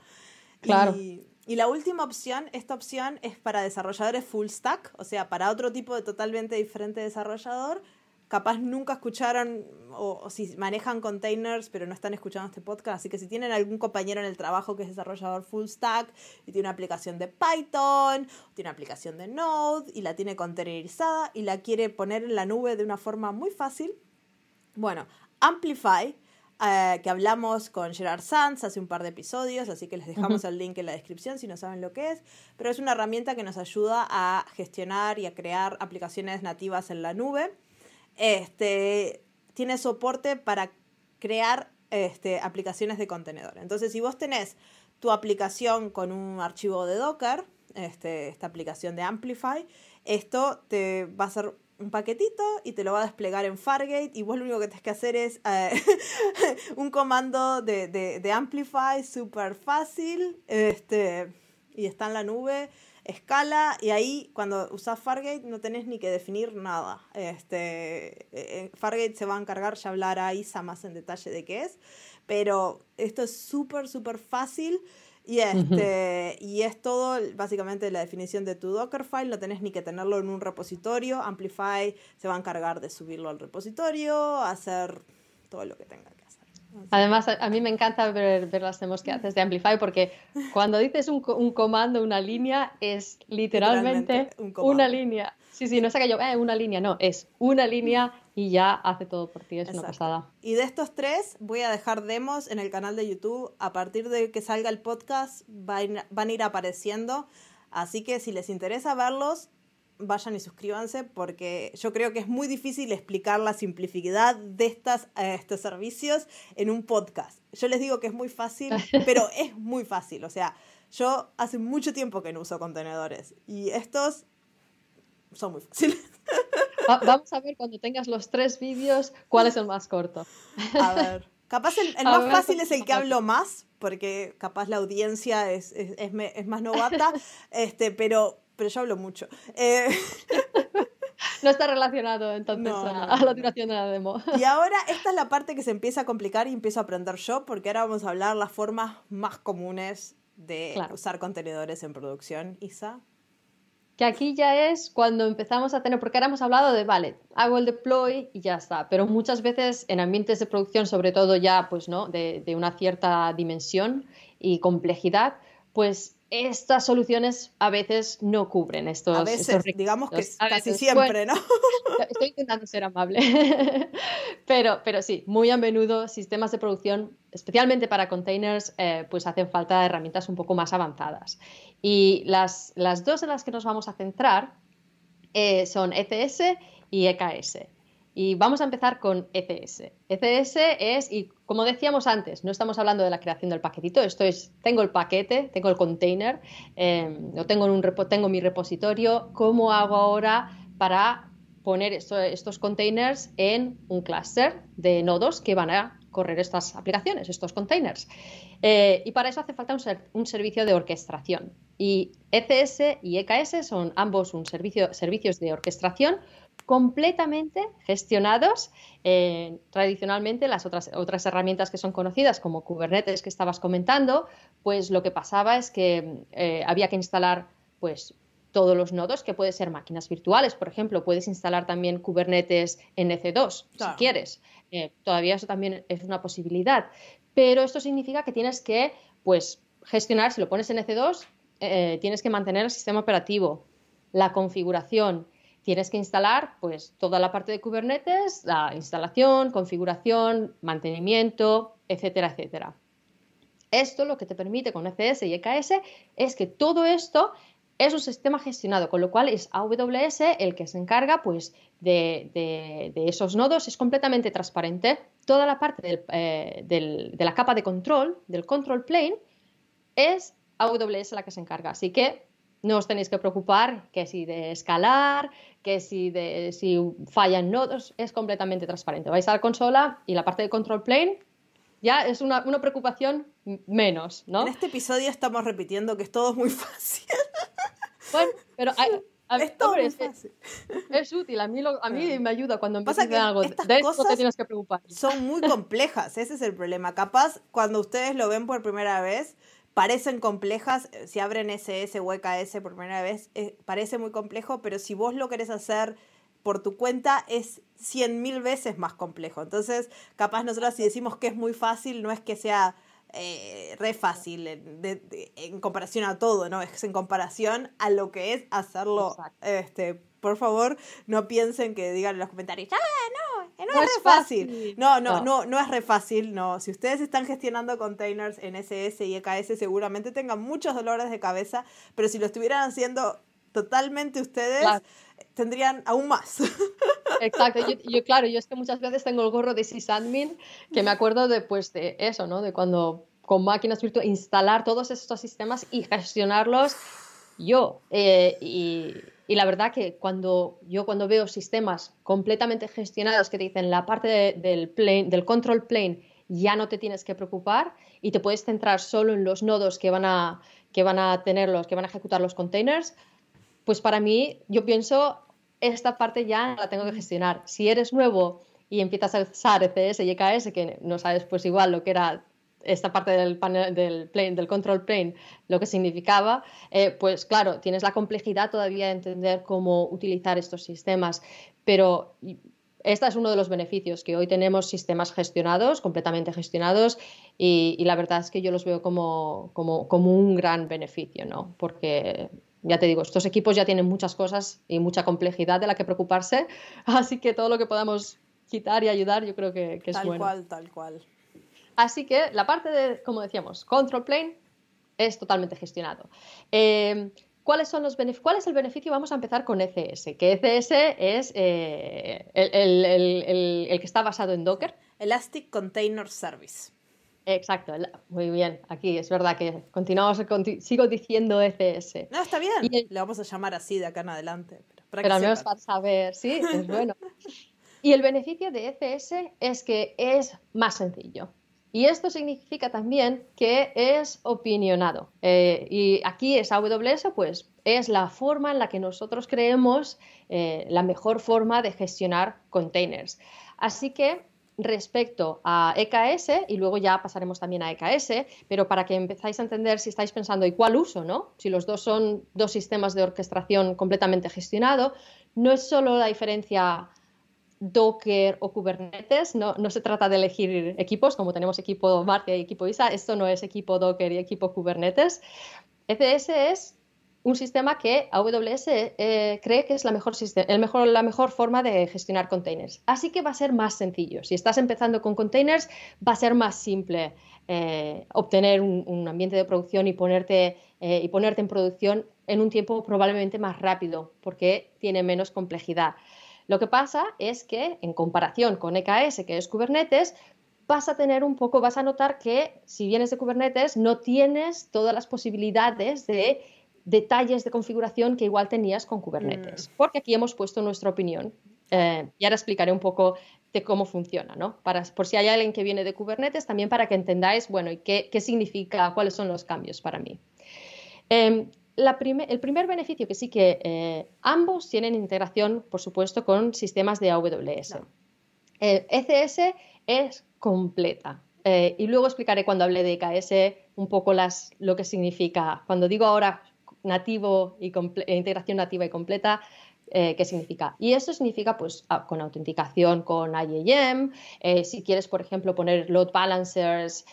Claro. Y la última opción, esta opción es para desarrolladores full stack, o sea, para otro tipo de totalmente diferente desarrollador. Capaz nunca escucharon o, si manejan containers pero no están escuchando este podcast. Así que si tienen algún compañero en el trabajo que es desarrollador full stack y tiene una aplicación de Python, tiene una aplicación de Node y la tiene containerizada y la quiere poner en la nube de una forma muy fácil, bueno, Amplify eh, que hablamos con Gerard Sanz hace un par de episodios, así que les dejamos el link en la descripción si no saben lo que es, pero es una herramienta que nos ayuda a gestionar y a crear aplicaciones nativas en la nube. Este, tiene soporte para crear este, aplicaciones de contenedor. Entonces, si vos tenés tu aplicación con un archivo de Docker, este, esta aplicación de Amplify, esto te va a ser un paquetito y te lo va a desplegar en Fargate y vos lo único que tienes que hacer es eh, un comando de, de, Amplify súper fácil este, y está en la nube, escala y ahí cuando usas Fargate no tenés ni que definir nada. Este, eh, Fargate se va a encargar, ya hablará Isa más en detalle de qué es, pero esto es súper, súper fácil. Y, este, y es todo básicamente la definición de tu Dockerfile, no tenés ni que tenerlo en un repositorio, Amplify se va a encargar de subirlo al repositorio, hacer todo lo que tenga que hacer. Además, a, mí me encanta ver, ver, las demos que haces de Amplify porque cuando dices un, un comando, una línea, es literalmente, una línea. Sí, sí, no es que yo, eh, una línea, no, es una línea y ya hace todo por ti, es una pasada. Y de estos tres voy a dejar demos en el canal de YouTube. A partir de que salga el podcast van, a ir apareciendo. Así que si les interesa verlos, vayan y suscríbanse porque yo creo que es muy difícil explicar la simplicidad de estas, eh, estos servicios en un podcast. Yo les digo que es muy fácil, pero es muy fácil. O sea, yo hace mucho tiempo que no uso contenedores y estos son muy fáciles. vamos a ver cuando tengas los tres vídeos cuál es el más corto. A ver. Capaz el, más fácil es el que hablo más, porque capaz la audiencia es, es, es, más novata, este, pero, pero yo hablo mucho. Eh, no está relacionado entonces a, la duración de la demo. Y ahora esta es la parte que se empieza a complicar y empiezo a aprender yo, porque ahora vamos a hablar las formas más comunes de usar contenedores en producción, Isa que aquí ya es cuando empezamos a tener, porque ahora hemos hablado de, vale, hago el deploy y ya está, pero muchas veces en ambientes de producción, sobre todo ya, pues, ¿no? De, una cierta dimensión y complejidad, pues estas soluciones a veces no cubren estos. A veces, digamos que casi siempre, ¿no? Estoy intentando ser amable. pero, pero sí, muy a menudo sistemas de producción, especialmente para containers, eh, pues hacen falta herramientas un poco más avanzadas. Y las, las dos en las que nos vamos a centrar eh, son ECS y EKS. Y vamos a empezar con ECS. ECS es, y como decíamos antes, no estamos hablando de la creación del paquetito, esto es, tengo el paquete, tengo el container, eh, tengo, un tengo mi repositorio, ¿cómo hago ahora para poner estos containers en un clúster de nodos que van a correr estas aplicaciones, estos containers? Eh, y para eso hace falta un, servicio de orquestación. Y ECS y EKS son ambos un servicio, servicios de orquestación completamente gestionados. Eh, tradicionalmente, las otras, otras herramientas que son conocidas, como Kubernetes que estabas comentando, pues lo que pasaba es que eh, había que instalar pues, todos los nodos, que pueden ser máquinas virtuales, por ejemplo, puedes instalar también Kubernetes en EC2 si quieres. Eh, todavía eso también es una posibilidad. Pero esto significa que tienes que pues, gestionar, si lo pones en EC2, tienes que mantener el sistema operativo, la configuración, tienes que instalar pues toda la parte de Kubernetes, la instalación, configuración, mantenimiento, etcétera, etcétera. Esto lo que te permite con ECS y EKS es que todo esto es un sistema gestionado, con lo cual es AWS el que se encarga pues, de, esos nodos, es completamente transparente. Toda la parte eh, de la capa de control, del control plane, es AWS la que se encarga. Así que no os tenéis que preocupar que si de escalar, que si, de, si fallan nodos, es completamente transparente. Vais a la consola y la parte de control plane ya es una, preocupación menos, ¿no? En este episodio estamos repitiendo que es todo muy fácil. Bueno, pero es todo muy fácil. Es, útil, a mí, a mí me ayuda cuando empiezas a algo. De esto te tienes que preocupar. Son muy complejas, ese es el problema. Capaz, cuando ustedes lo ven por primera vez, parecen complejas, eh, si abren SS o EKS por primera vez, eh, parece muy complejo, pero si vos lo querés hacer por tu cuenta es cien mil veces más complejo. Entonces, capaz nosotros si decimos que es muy fácil, no es que sea eh, re fácil en, comparación a todo, ¿no? Es en comparación a lo que es hacerlo este, por favor, no piensen que digan en los comentarios, ah, no, no, es, re fácil. No, no, no, no, es re fácil, no. Si ustedes están gestionando containers en SS y EKS, seguramente tengan muchos dolores de cabeza, pero si lo estuvieran haciendo totalmente ustedes, tendrían aún más. Exacto, yo, claro, yo es que muchas veces tengo el gorro de sysadmin, que me acuerdo después de eso, ¿no? De cuando con máquinas virtuales instalar todos estos sistemas y gestionarlos yo. Eh, y, la verdad que cuando yo cuando veo sistemas completamente gestionados que te dicen la parte del, control plane ya no te tienes que preocupar y te puedes centrar solo en los nodos que van a, que van a tener que van a ejecutar los containers, pues para mí yo pienso esta parte ya la tengo que gestionar. Si eres nuevo y empiezas a usar ECS y EKS, que no sabes pues igual lo que era esta parte del, panel, del, control plane, lo que significaba, eh, pues claro, tienes la complejidad todavía de entender cómo utilizar estos sistemas, pero este es uno de los beneficios, que hoy tenemos sistemas gestionados, completamente gestionados, y, la verdad es que yo los veo como, como, como, un gran beneficio, ¿no? Porque, ya te digo, estos equipos ya tienen muchas cosas y mucha complejidad de la que preocuparse, así que todo lo que podamos quitar y ayudar yo creo que, que es bueno. Tal cual, tal cual. Así que la parte de, como decíamos, control plane es totalmente gestionado. Eh, ¿Cuáles son los ¿Cuál es el beneficio? Vamos a empezar con ECS, que ECS es eh, el, que está basado en Docker. Elastic Container Service. Exacto, muy bien. Aquí es verdad que continuamos, sigo diciendo ECS. No, está bien. Le vamos a llamar así de acá en adelante. Pero, al menos para saber, sí, es bueno. y el beneficio de ECS es que es más sencillo. Y esto significa también que es opinionado. Eh, y aquí es AWS, pues es la forma en la que nosotros creemos eh, la mejor forma de gestionar containers. Así que respecto a EKS, y luego ya pasaremos también a EKS, pero para que empezáis a entender si estáis pensando, ¿y cuál uso? ¿no? Si los dos son dos sistemas de orquestación completamente gestionados, no es solo la diferencia Docker o Kubernetes. No, se trata de elegir equipos, como tenemos equipo Marcia y equipo ISA. Esto no es equipo Docker y equipo Kubernetes. ECS es un sistema que AWS eh, cree que es la mejor, el mejor, la mejor forma de gestionar containers. Así que va a ser más sencillo. Si estás empezando con containers, va a ser más simple eh, obtener un, ambiente de producción y ponerte, eh, y ponerte en producción en un tiempo probablemente más rápido, porque tiene menos complejidad. Lo que pasa es que en comparación con EKS, que es Kubernetes, vas a tener un poco, vas a notar que si vienes de Kubernetes no tienes todas las posibilidades de detalles de configuración que igual tenías con Kubernetes, mm. porque aquí hemos puesto nuestra opinión. Eh, y ahora explicaré un poco de cómo funciona, ¿no? Para, por si hay alguien que viene de Kubernetes, también para que entendáis, bueno, y qué, qué significa, cuáles son los cambios para mí. Em, el primer beneficio que sí que eh, ambos tienen integración, por supuesto, con sistemas de AWS. ECS e es completa. Eh, y luego explicaré cuando hable de EKS un poco las, lo que significa. Cuando digo ahora nativo y eh, integración nativa y completa, eh, qué significa. Y eso significa pues ah, con autenticación con IAM, eh, si quieres por ejemplo poner load balancers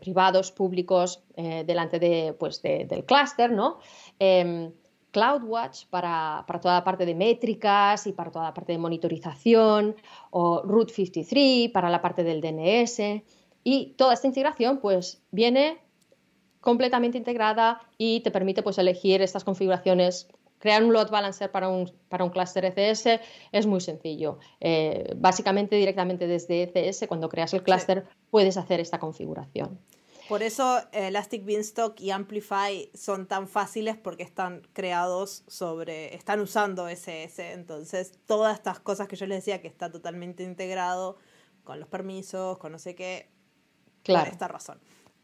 privados, públicos delante de, pues, del clúster, ¿no? Em, CloudWatch para, para, toda la parte de métricas y para toda la parte de monitorización, o Route 53 para la parte del DNS. Y toda esta integración pues viene completamente integrada y te permite pues, elegir estas configuraciones. Crear un load balancer para un, para un cluster ECS es muy sencillo. Eh, básicamente, directamente desde ECS, cuando creas el cluster, puedes hacer esta configuración. Por eso Elastic Beanstalk y Amplify son tan fáciles porque están creados sobre, están usando ECS. Entonces, todas estas cosas que yo les decía que está totalmente integrado con los permisos, con no sé qué, claro. por esta razón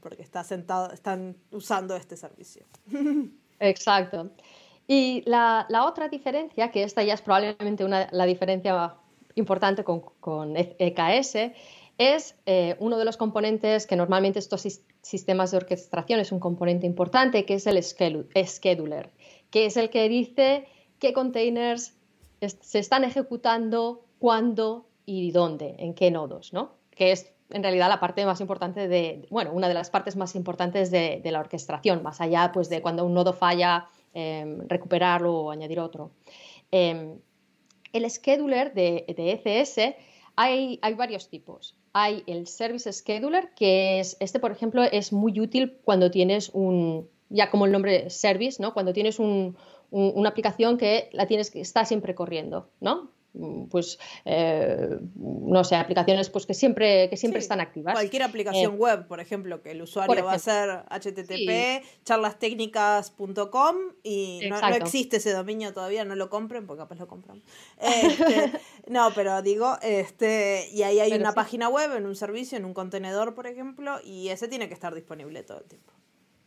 porque está sentado, están usando este servicio. Exacto. Y la, otra diferencia, que esta ya es probablemente una, la diferencia importante con, con EKS, es eh, uno de los componentes que normalmente estos sistemas de orquestación es un componente importante, que es el scheduler, que es el que dice qué containers se están ejecutando, cuándo y dónde, en qué nodos, ¿no? Que es en realidad la parte más importante de, bueno, una de las partes más importantes de, la orquestación, más allá pues de cuando un nodo falla, em, recuperarlo o añadir otro. Em, el scheduler de, ECS hay, hay, varios tipos. Hay el Service Scheduler, que es, este por ejemplo es muy útil cuando tienes un, ya como el nombre Service, ¿no? Cuando tienes una aplicación que la tienes que está siempre corriendo, ¿no? Mm, pues eh, no sé, aplicaciones pues que siempre, que siempre están activas. Cualquier aplicación eh, web, por ejemplo, que el usuario va a ser http charlastechnicas.com y no, existe ese dominio todavía, no lo compren porque capaz lo compran. Este, no, pero digo, este, y ahí hay una página web en un servicio, en un contenedor, por ejemplo, y ese tiene que estar disponible todo el tiempo.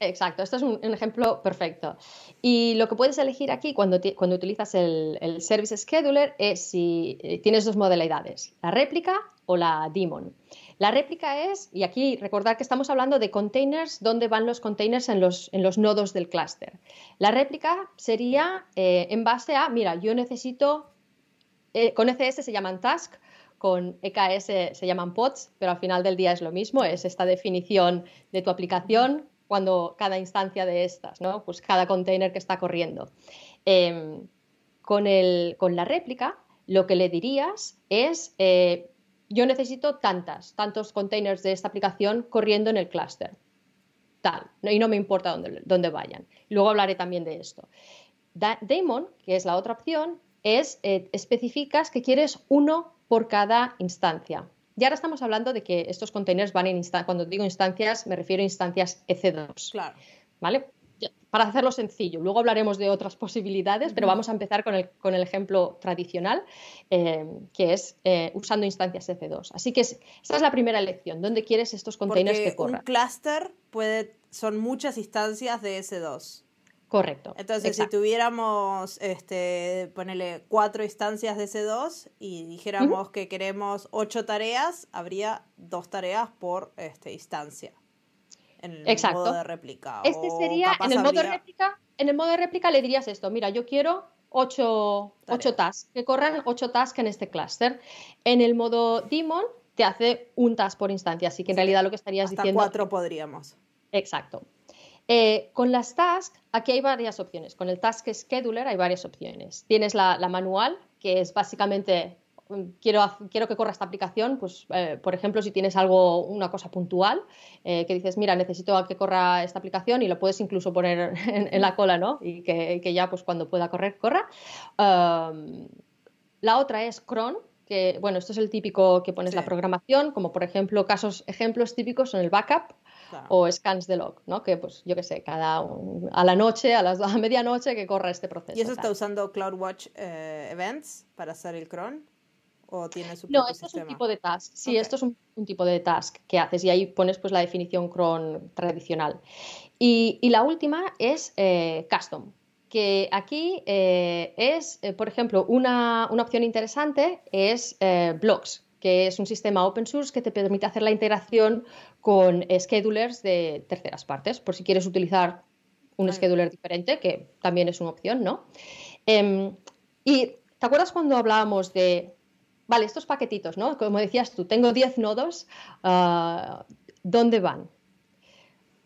Exacto, esto es un, ejemplo perfecto. Y lo que puedes elegir aquí cuando, cuando utilizas el, Service Scheduler es si eh, tienes dos modalidades, la réplica o la daemon. La réplica es, y aquí recordar que estamos hablando de containers, dónde van los containers en los, en los nodos del clúster. La réplica sería eh, en base a, mira, yo necesito, eh, con ECS se llaman task, con EKS se llaman pods, pero al final del día es lo mismo, es esta definición de tu aplicación cuando cada instancia de estas, ¿no? Pues cada container que está corriendo. Em, con, el, con, la réplica, lo que le dirías es, eh, yo necesito tantas, tantos containers de esta aplicación corriendo en el clúster. Tal, y no me importa dónde, dónde vayan. Luego hablaré también de esto. Daemon, que es la otra opción, es eh, especificas que quieres uno por cada instancia. Y ahora estamos hablando de que estos containers van en instancias, cuando digo instancias me refiero a instancias EC2. Claro. ¿Vale? Para hacerlo sencillo, luego hablaremos de otras posibilidades, pero vamos a empezar con el, con el ejemplo tradicional, eh, que es eh, usando instancias EC2. Así que esta es la primera elección, ¿dónde quieres estos containers que corran? Un cluster puede, son muchas instancias de EC2. Correcto. Entonces, si tuviéramos, este, ponele cuatro instancias de C2 y dijéramos que queremos ocho tareas, habría dos tareas por este, instancia. En el modo de réplica. Este sería, en el modo de réplica, en el modo de réplica le dirías esto, mira, yo quiero ocho, ocho tasks, que corran ocho tasks en este clúster. En el modo daemon te hace un task por instancia, así que en realidad lo que estarías hasta diciendo... cuatro podríamos. Exacto. Eh, con las tasks, aquí hay varias opciones. Con el Task Scheduler hay varias opciones. Tienes la, manual, que es básicamente mm, quiero, quiero que corra esta aplicación, pues eh, por ejemplo, si tienes algo, una cosa puntual, eh, que dices, mira, necesito que corra esta aplicación y lo puedes incluso poner en, la cola, ¿no? Y que, ya pues cuando pueda correr, corra. la otra es Cron, que bueno, esto es el típico que pones la programación, como por ejemplo, casos, ejemplos típicos son el backup, o scans de log, ¿no? Que pues yo qué sé, cada a la noche, a las a medianoche que corra este proceso. ¿Y eso está usando CloudWatch eh, Events para hacer el cron? ¿O tiene su No, esto es un tipo de task. Sí, esto es un, tipo de task que haces y ahí pones pues la definición cron tradicional. Y, la última es eh, custom, que aquí eh, es, por ejemplo, una, una, opción interesante es blocks, que es un sistema open source que te permite hacer la integración con schedulers de terceras partes, por si quieres utilizar un scheduler diferente, que también es una opción, ¿no? Em, y ¿te acuerdas cuando hablábamos de, vale, estos paquetitos, ¿no? Como decías tú, tengo 10 nodos, uh, ¿dónde van?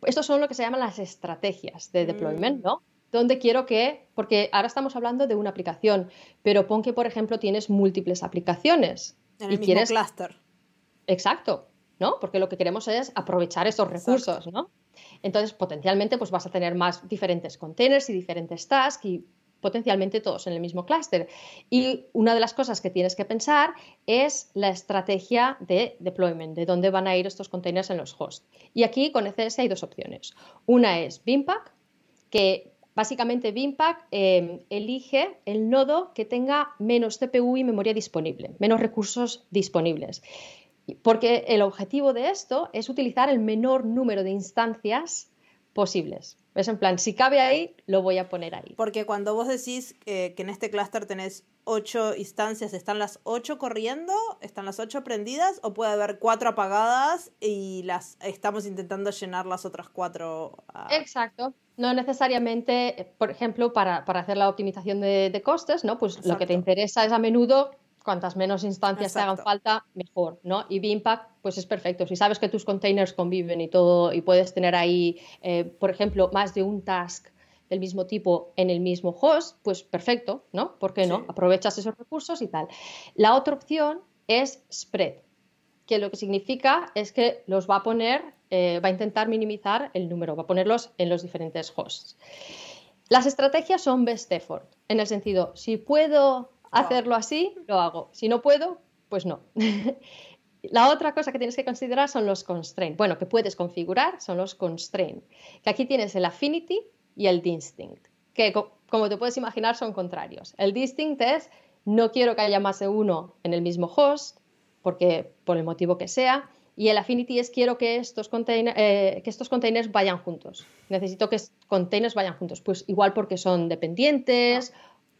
Estos son lo que se llaman las estrategias de deployment, mm. ¿no? Donde quiero que, porque ahora estamos hablando de una aplicación, pero pon que, por ejemplo, tienes múltiples aplicaciones. En el y mismo cluster. Exacto. ¿No? Porque lo que queremos es aprovechar esos recursos, ¿no? Entonces, potencialmente, pues vas a tener más diferentes containers y diferentes tasks y potencialmente todos en el mismo clúster. Y una de las cosas que tienes que pensar es la estrategia de deployment, de dónde van a ir estos containers en los hosts. Y aquí con ECS hay dos opciones. Una es Bimpack, que básicamente Bimpack eh, elige el nodo que tenga menos CPU y memoria disponible, menos recursos disponibles. Porque el objetivo de esto es utilizar el menor número de instancias posibles. Es en plan, si cabe ahí, lo voy a poner ahí. Porque cuando vos decís que en este clúster tenés ocho instancias, ¿están las ocho corriendo? ¿Están las ocho prendidas? ¿O puede haber cuatro apagadas y las estamos intentando llenar las otras cuatro? Exacto. No necesariamente, por ejemplo, para, hacer la optimización de, costes, ¿no? Pues lo que te interesa es a menudo cuantas menos instancias te hagan falta, mejor, ¿no? Y Bimpact, pues es perfecto. Si sabes que tus containers conviven y todo, y puedes tener ahí, eh, por ejemplo, más de un task del mismo tipo en el mismo host, pues perfecto, ¿no? ¿Por qué no? Aprovechas esos recursos y tal. La otra opción es spread, que lo que significa es que los va a poner, eh, va a intentar minimizar el número, va a ponerlos en los diferentes hosts. Las estrategias son best effort, en el sentido, si puedo hacerlo así, lo hago. Si no puedo, pues no. La otra cosa que tienes que considerar son los constraints. Bueno, que puedes configurar son los constraints. Que aquí tienes el affinity y el distinct, que como te puedes imaginar son contrarios. El distinct es no quiero que haya más de uno en el mismo host, porque por el motivo que sea. Y el affinity es quiero que estos, eh, que estos containers vayan juntos. Necesito que containers vayan juntos. Pues igual porque son dependientes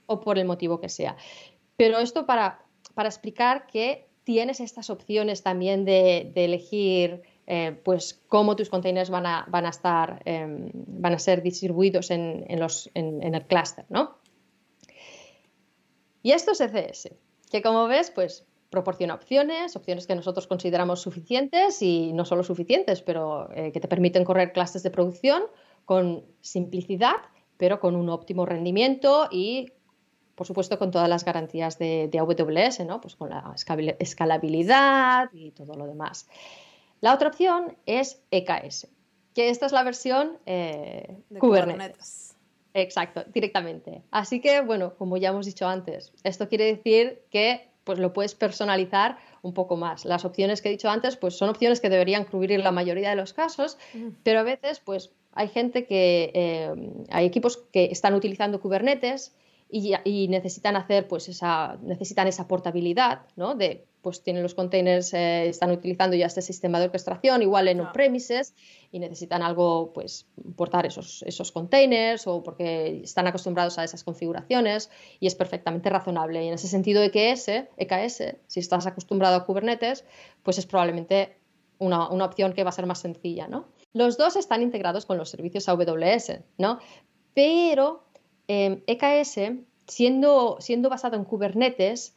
o por el motivo que sea. Pero esto para, para explicar que tienes estas opciones también de, elegir eh, pues cómo tus containers van a, van a estar, em, van a ser distribuidos en, los, en, el clúster, ¿no? Y esto es ECS, que como ves, pues proporciona opciones, opciones que nosotros consideramos suficientes y no solo suficientes, pero eh, que te permiten correr clases de producción con simplicidad, pero con un óptimo rendimiento y por supuesto, con todas las garantías de, AWS, ¿no? Pues con la escalabilidad y todo lo demás. La otra opción es EKS, que esta es la versión eh, Kubernetes. Exacto, directamente. Así que, bueno, como ya hemos dicho antes, esto quiere decir que pues lo puedes personalizar un poco más. Las opciones que he dicho antes, pues son opciones que deberían cubrir la mayoría de los casos, pero a veces, pues hay gente que, eh, hay equipos que están utilizando Kubernetes y, necesitan hacer pues esa necesitan esa portabilidad no de pues tienen los containers eh, están utilizando ya este sistema de orquestación igual en on-premises y necesitan algo pues portar esos esos containers o porque están acostumbrados a esas configuraciones y es perfectamente razonable. Y en ese sentido EKS EKS si estás acostumbrado a Kubernetes pues es probablemente una, una opción que va a ser más sencilla no los dos están integrados con los servicios AWS no pero EKS, em, siendo, siendo basado en Kubernetes,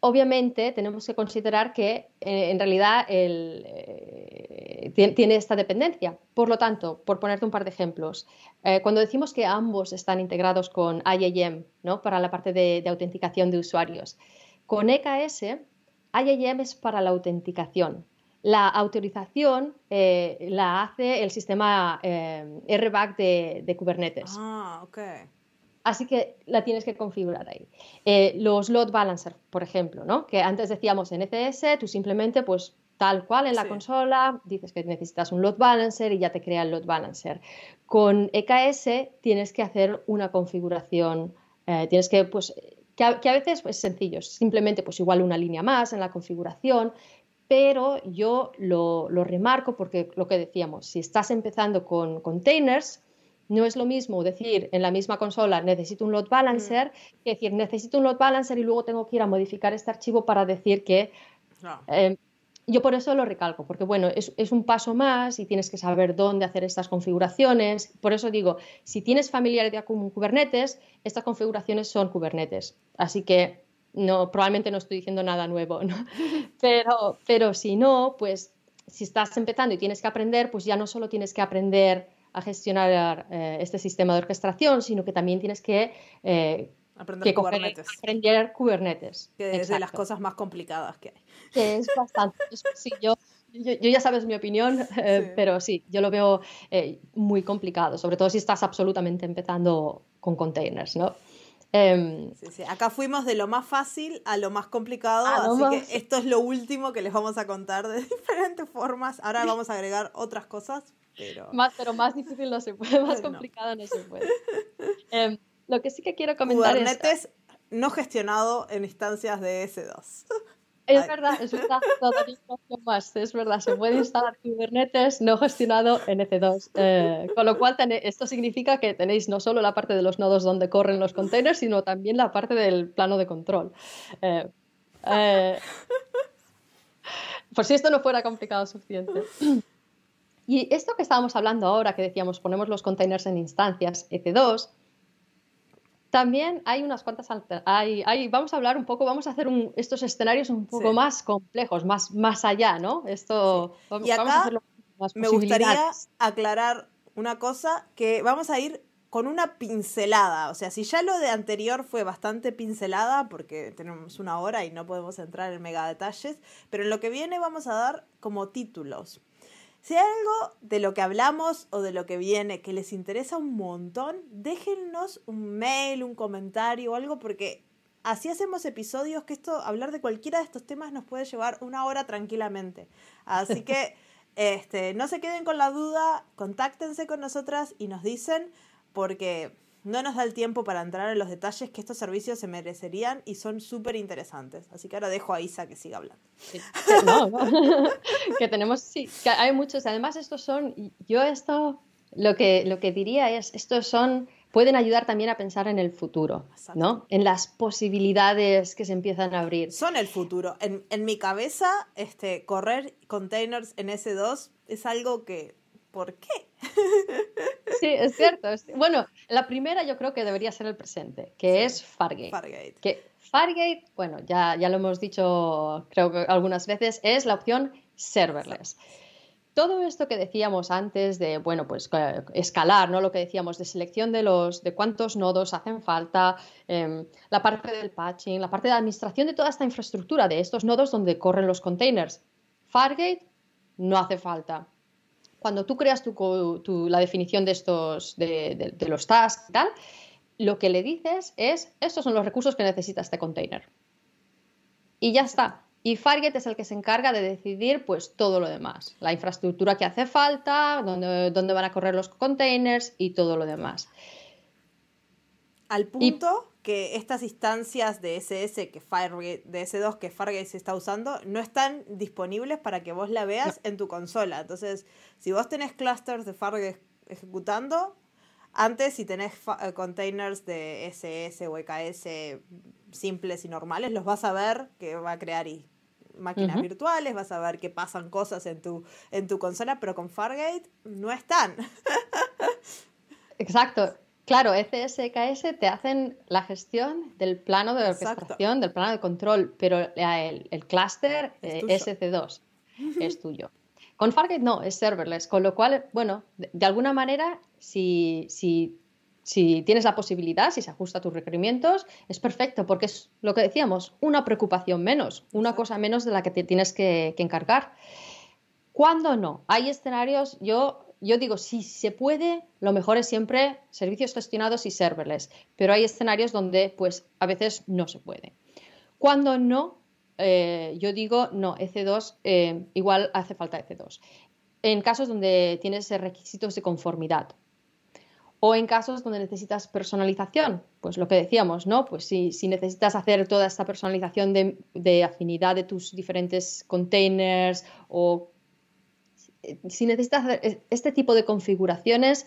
obviamente tenemos que considerar que eh, en realidad el, eh, tiene esta dependencia. Por lo tanto, por ponerte un par de ejemplos, eh, cuando decimos que ambos están integrados con IAM ¿no? para la parte de, autenticación de usuarios, con EKS, IAM es para la autenticación. La autorización la hace el sistema RBAC de, Kubernetes. Ah, ok. Así que la tienes que configurar ahí. los load balancer, por ejemplo, ¿no? que antes decíamos en ECS, tú simplemente pues tal cual en la consola, dices que necesitas un load balancer y ya te crea el load balancer. Con EKS tienes que hacer una configuración, eh, tienes que, pues, que a, veces es sencillo, simplemente pues igual una línea más en la configuración, pero yo lo, remarco porque lo que decíamos, si estás empezando con containers, no es lo mismo decir en la misma consola necesito un load balancer mm. que decir necesito un load balancer y luego tengo que ir a modificar este archivo para decir que eh, yo por eso lo recalco, porque bueno, es, un paso más y tienes que saber dónde hacer estas configuraciones. Por eso digo, si tienes familiaridad con Kubernetes, estas configuraciones son Kubernetes. Así que no, probablemente no estoy diciendo nada nuevo, ¿no? Pero, pero si no, pues si estás empezando y tienes que aprender, pues ya no solo tienes que aprender a gestionar eh, este sistema de orquestación, sino que también tienes que eh, Aprender Kubernetes. aprender Kubernetes. Que es de las cosas más complicadas que hay. Que es bastante. sí, yo, yo, ya sabes mi opinión, eh, pero sí, yo lo veo muy complicado, sobre todo si estás absolutamente empezando con containers, ¿no? Em, sí, sí. Acá fuimos de lo más fácil a lo más complicado, así que esto es lo último que les vamos a contar de diferentes formas. Ahora vamos a agregar otras cosas, pero... Más, pero más difícil no se puede, más complicado no se puede. Em, lo que sí que quiero comentar Kubernetes no gestionado en instancias de S2. Es verdad, es verdad, más, es verdad, se puede instalar Kubernetes no gestionado en EC2, eh, con lo cual esto significa que tenéis no solo la parte de los nodos donde corren los containers, sino también la parte del plano de control. Eh, eh, por si esto no fuera complicado suficiente. Y esto que estábamos hablando ahora, que decíamos ponemos los containers en instancias EC2, también hay unas cuantas hay, hay, vamos a hablar un poco, vamos a hacer estos escenarios un poco más complejos, más, más allá, ¿no? Esto y acá me gustaría aclarar una cosa que vamos a ir con una pincelada, o sea, si ya lo de anterior fue bastante pincelada porque tenemos una hora y no podemos entrar en mega detalles, pero en lo que viene vamos a dar como títulos. Si hay algo de lo que hablamos o de lo que viene que les interesa un montón, déjennos un mail, un comentario o algo, porque así hacemos episodios que esto, hablar de cualquiera de estos temas nos puede llevar una hora tranquilamente. Así que este, no se queden con la duda, contáctense con nosotras y nos dicen, porque no nos da el tiempo para entrar en los detalles que estos servicios se merecerían y son súper interesantes. Así que ahora dejo a Isa que siga hablando. No, no. que tenemos, sí, que hay muchos. Además, estos son, yo esto, lo que, lo que diría es, estos son, pueden ayudar también a pensar en el futuro, ¿no? En las posibilidades que se empiezan a abrir. Son el futuro. En, en mi cabeza, este, correr containers en S2 es algo que ¿Por qué? Sí, es cierto. Bueno, la primera yo creo que debería ser el presente, que es Fargate. Fargate. Que Fargate, bueno, ya, ya lo hemos dicho creo que algunas veces, es la opción serverless. Todo esto que decíamos antes de, bueno, pues escalar, ¿no? Lo que decíamos de selección de los, de cuántos nodos hacen falta, em, la parte del patching, la parte de administración de toda esta infraestructura de estos nodos donde corren los containers. Fargate no hace falta cuando tú creas tu, la definición de estos, de, los tasks y tal, lo que le dices es, estos son los recursos que necesita este container. Y ya está. Y Fargate es el que se encarga de decidir pues todo lo demás, la infraestructura que hace falta, dónde, dónde van a correr los containers y todo lo demás. Al punto que estas instancias de SS que Fargate, de S2 que Fargate se está usando, no están disponibles para que vos la veas en tu consola. Entonces, si vos tenés clusters de Fargate ejecutando, antes si tenés eh, containers de SS o EKS simples y normales, los vas a ver que va a crear y máquinas virtuales, vas a ver que pasan cosas en tu, en tu consola, pero con Fargate no están. Exacto. Claro, ECS, EKS te hacen la gestión del plano de orquestación, del plano de control, pero el, el clúster SC2 es tuyo. Con Fargate no, es serverless, con lo cual, bueno, de, de alguna manera, si, si si tienes la posibilidad, si se ajusta a tus requerimientos, es perfecto, porque es lo que decíamos, una preocupación menos, una cosa menos de la que te tienes que, que encargar. ¿Cuándo no? Hay escenarios, yo, yo digo, si se puede, lo mejor es siempre servicios gestionados y serverless, pero hay escenarios donde pues a veces no se puede. Cuando no, eh, yo digo, no, EC2, eh, igual hace falta EC2. En casos donde tienes requisitos de conformidad, o en casos donde necesitas personalización, pues lo que decíamos, ¿no? Pues si, si necesitas hacer toda esta personalización de, de, afinidad de tus diferentes containers o si necesitas hacer este tipo de configuraciones,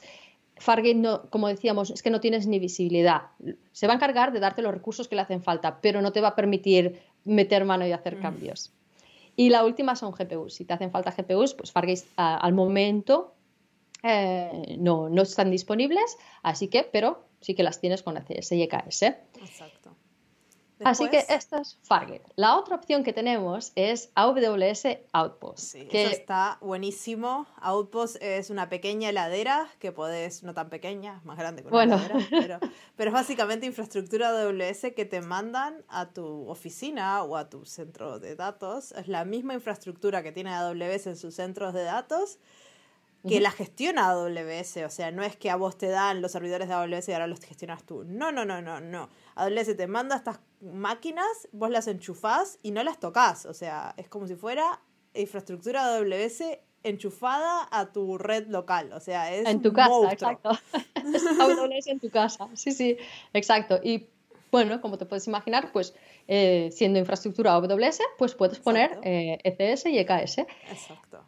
Fargate, no, como decíamos, es que no tienes ni visibilidad. Se va a encargar de darte los recursos que le hacen falta, pero no te va a permitir meter mano y hacer mm. cambios. Y la última son GPUs. Si te hacen falta GPUs, pues Fargate a, al momento eh, no, no están disponibles, así que, pero sí que las tienes con ACS y EKS. Exacto. Así que esto es Fargate. La otra opción que tenemos es AWS Outpost. Sí, que... eso está buenísimo. Outpost es una pequeña heladera que podés, no tan pequeña, más grande que una bueno. heladera, pero, pero, es básicamente infraestructura AWS que te mandan a tu oficina o a tu centro de datos. Es la misma infraestructura que tiene AWS en sus centros de datos que la gestiona AWS, o sea, no es que a vos te dan los servidores de AWS y ahora los gestionas tú. No, no, no, no, no. AWS te manda estas máquinas, vos las enchufás y no las tocas, o sea, es como si fuera infraestructura AWS enchufada a tu red local, o sea, es en tu casa, exacto. AWS en tu casa, sí, sí, exacto. Y bueno, como te puedes imaginar, pues eh, siendo infraestructura AWS, pues puedes poner eh, ECS y EKS. Exacto.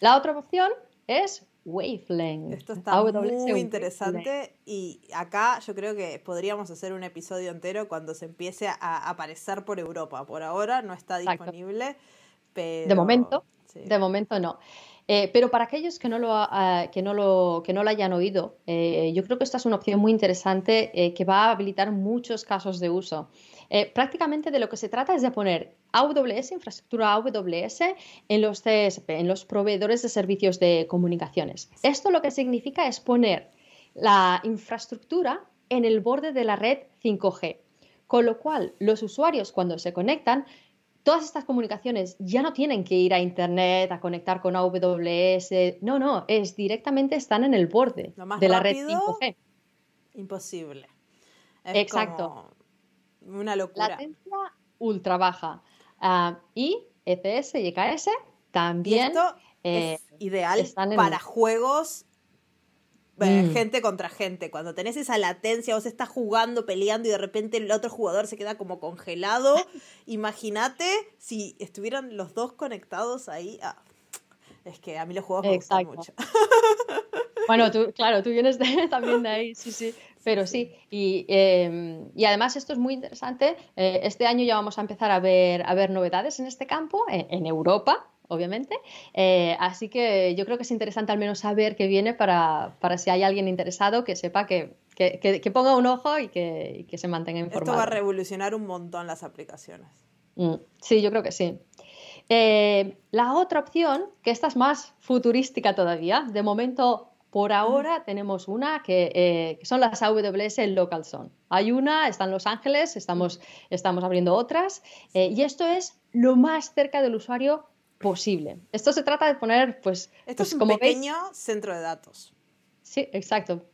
La otra opción es Wavelength. Esto está muy interesante y acá yo creo que podríamos hacer un episodio entero cuando se empiece a aparecer por Europa. Por ahora no está disponible, pero... De momento, de momento no. Eh, pero para aquellos que no lo, uh, que no lo, que no lo hayan oído, eh, yo creo que esta es una opción muy interesante eh, que va a habilitar muchos casos de uso. Eh, prácticamente de lo que se trata es de poner AWS, infraestructura AWS, en los CSP, en los proveedores de servicios de comunicaciones. Esto lo que significa es poner la infraestructura en el borde de la red 5G, con lo cual los usuarios cuando se conectan todas estas comunicaciones ya no tienen que ir a Internet a conectar con AWS. No, no, es directamente están en el borde de la red 5G. Imposible. Exacto. Una locura. Latencia ultra baja. Uh, y ECS y EKS también. esto eh, es ideal para juegos eh, mm. gente contra gente. Cuando tenés esa latencia, vos estás jugando, peleando y de repente el otro jugador se queda como congelado. Imagínate si estuvieran los dos conectados ahí. Ah, es que a mí los juegos me gustan mucho. Bueno, tú, claro, tú vienes también de ahí, sí, sí. Pero sí, y, eh, y, además esto es muy interesante. Eh, este año ya vamos a empezar a ver, a ver novedades en este campo, en, en Europa, obviamente. Eh, así que yo creo que es interesante al menos saber qué viene para, para si hay alguien interesado que sepa que, que, que, ponga un ojo y que, que, se mantenga informado. Esto va a revolucionar un montón las aplicaciones. Mm, sí, yo creo que sí. Eh, la otra opción, que esta es más futurística todavía, de momento por ahora tenemos una que, eh, son las AWS Local Zone. Hay una, está en Los Ángeles, estamos, estamos abriendo otras, eh, y esto es lo más cerca del usuario posible. Esto se trata de poner, pues, esto pues, es un como pequeño veis, centro de datos. Sí, exacto.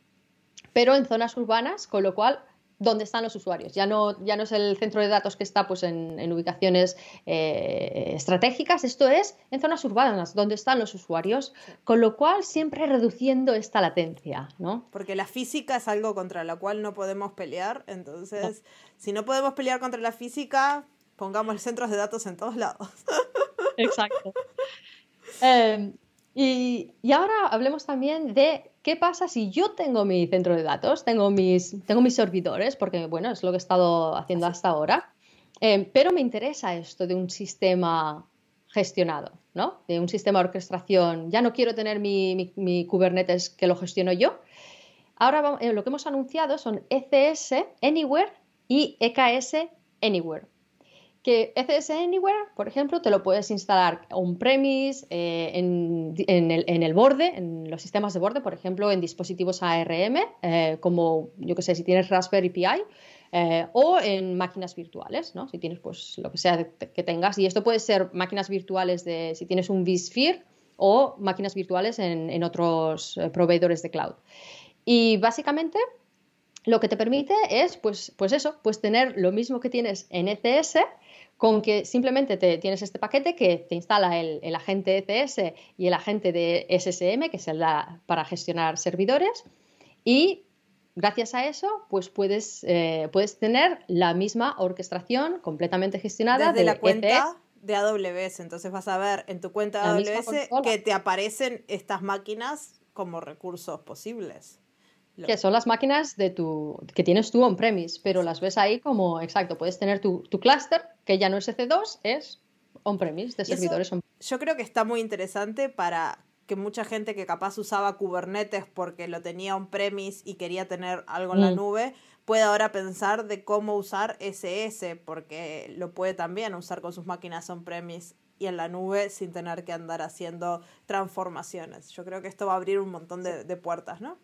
Pero en zonas urbanas, con lo cual dónde están los usuarios. Ya no, ya no es el centro de datos que está pues, en, en ubicaciones eh, estratégicas, esto es en zonas urbanas, donde están los usuarios, sí. con lo cual siempre reduciendo esta latencia. ¿no? Porque la física es algo contra la cual no podemos pelear, entonces no. si no podemos pelear contra la física, pongamos centros de datos en todos lados. Exacto. Eh, y, y, ahora hablemos también de qué pasa si yo tengo mi centro de datos, tengo mis, tengo mis servidores, porque bueno, es lo que he estado haciendo hasta ahora, eh, pero me interesa esto de un sistema gestionado, ¿no? De un sistema de orquestación. Ya no quiero tener mi, mi, mi Kubernetes que lo gestiono yo. Ahora vamos, eh, lo que hemos anunciado son ECS Anywhere y EKS Anywhere. Que ECS Anywhere, por ejemplo, te lo puedes instalar on-premise, eh, en, en, el, borde, en los sistemas de borde, por ejemplo, en dispositivos ARM, eh, como yo que sé, si tienes Raspberry Pi, eh, o en máquinas virtuales, ¿no? Si tienes pues lo que sea que tengas. Y esto puede ser máquinas virtuales de si tienes un vSphere o máquinas virtuales en, en otros proveedores de cloud. Y básicamente lo que te permite es, pues, pues eso, pues tener lo mismo que tienes en ECS, con que simplemente te, tienes este paquete que te instala el, agente ECS y el agente de SSM, que es el para gestionar servidores, y gracias a eso, pues puedes, eh, puedes tener la misma orquestación completamente gestionada desde la cuenta e de AWS. Entonces vas a ver en tu cuenta de AWS que te aparecen estas máquinas como recursos posibles. Que son las máquinas de tu, que tienes tú on-premise, pero las ves ahí como, exacto, puedes tener tu, tu clúster, que ya no es EC2, es on-premise, de servidores on Yo creo que está muy interesante para que mucha gente que capaz usaba Kubernetes porque lo tenía on-premise y quería tener algo en la mm. nube, pueda ahora pensar de cómo usar SS, porque lo puede también usar con sus máquinas on-premise y en la nube sin tener que andar haciendo transformaciones. Yo creo que esto va a abrir un montón de, de puertas, ¿no?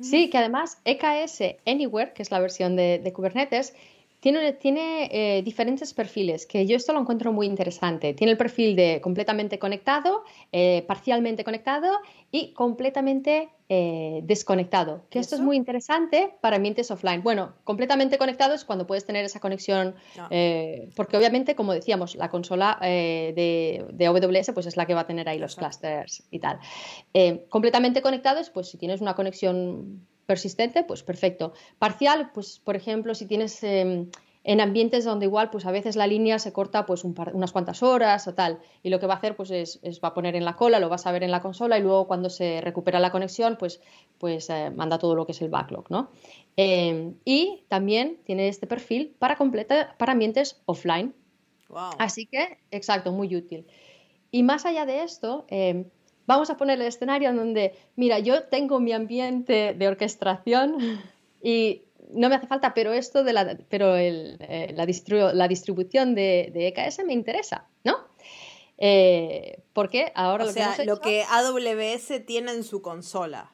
Sí, que además EKS Anywhere, que es la versión de, Kubernetes, tiene, eh, diferentes perfiles, que yo esto lo encuentro muy interesante. Tiene el perfil de completamente conectado, eh, parcialmente conectado y completamente eh, desconectado. Que esto es muy interesante para ambientes offline. Bueno, completamente conectado es cuando puedes tener esa conexión, eh, porque obviamente, como decíamos, la consola eh, de, de, AWS pues es la que va a tener ahí los clusters y tal. completamente conectado es pues si tienes una conexión persistente, pues perfecto. Parcial, pues por ejemplo, si tienes em, en ambientes donde igual pues a veces la línea se corta pues unas cuantas horas o tal y lo que va a hacer pues es, va a poner en la cola, lo vas a ver en la consola y luego cuando se recupera la conexión pues, pues eh, manda todo lo que es el backlog, ¿no? Em, y también tiene este perfil para, completa, para ambientes offline. Así que, exacto, muy útil. Y más allá de esto, em, vamos a poner el escenario en donde, mira, yo tengo mi ambiente de orquestación y no me hace falta, pero esto de la, pero el, eh, la, la, distribución de, de, EKS me interesa, ¿no? Eh, porque ahora lo que lo que AWS tiene en su consola.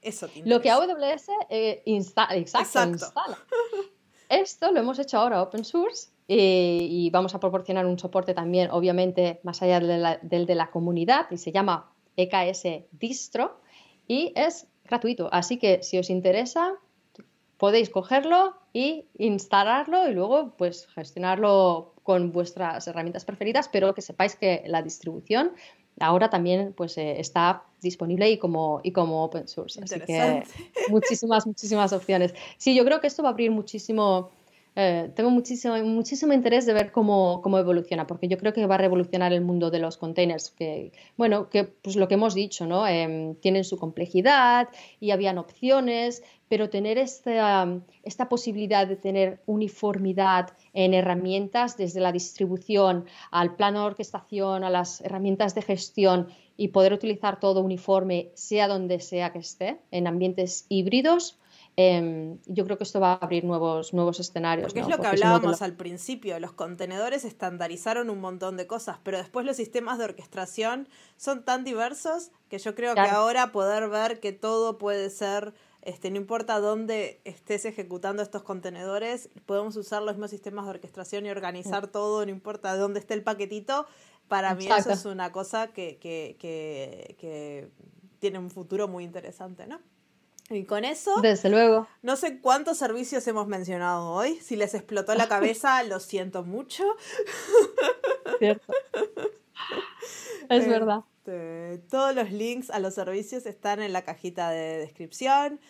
Eso tiene Lo que AWS eh, instala, exacto, instala. Esto lo hemos hecho ahora open source y vamos a proporcionar un soporte también, obviamente, más allá del de la comunidad y se llama EKS Distro y es gratuito. Así que si os interesa, podéis cogerlo y instalarlo y luego pues gestionarlo con vuestras herramientas preferidas, pero que sepáis que la distribución ahora también pues eh, está disponible y como, y como open source. Así que muchísimas, muchísimas opciones. Sí, yo creo que esto va a abrir muchísimo eh, tengo muchísimo, muchísimo interés de ver cómo, cómo, evoluciona, porque yo creo que va a revolucionar el mundo de los containers, que, bueno, que pues lo que hemos dicho, ¿no? Em, tienen su complejidad y habían opciones, pero tener esta, esta posibilidad de tener uniformidad en herramientas, desde la distribución al plano de orquestación, a las herramientas de gestión y poder utilizar todo uniforme, sea donde sea que esté, en ambientes híbridos, Em, yo creo que esto va a abrir nuevos, nuevos escenarios. Porque es lo que hablábamos al principio, los contenedores estandarizaron un montón de cosas, pero después los sistemas de orquestación son tan diversos que yo creo que ahora poder ver que todo puede ser, este, no importa dónde estés ejecutando estos contenedores, podemos usar los mismos sistemas de orquestación y organizar todo, no importa dónde esté el paquetito. Para mí eso es una cosa que, que, que, que tiene un futuro muy interesante, ¿no? Y con eso. Desde luego. No sé cuántos servicios hemos mencionado hoy. Si les explotó la cabeza, lo siento mucho. Cierto. Es verdad. Este, todos los links a los servicios están en la cajita de descripción.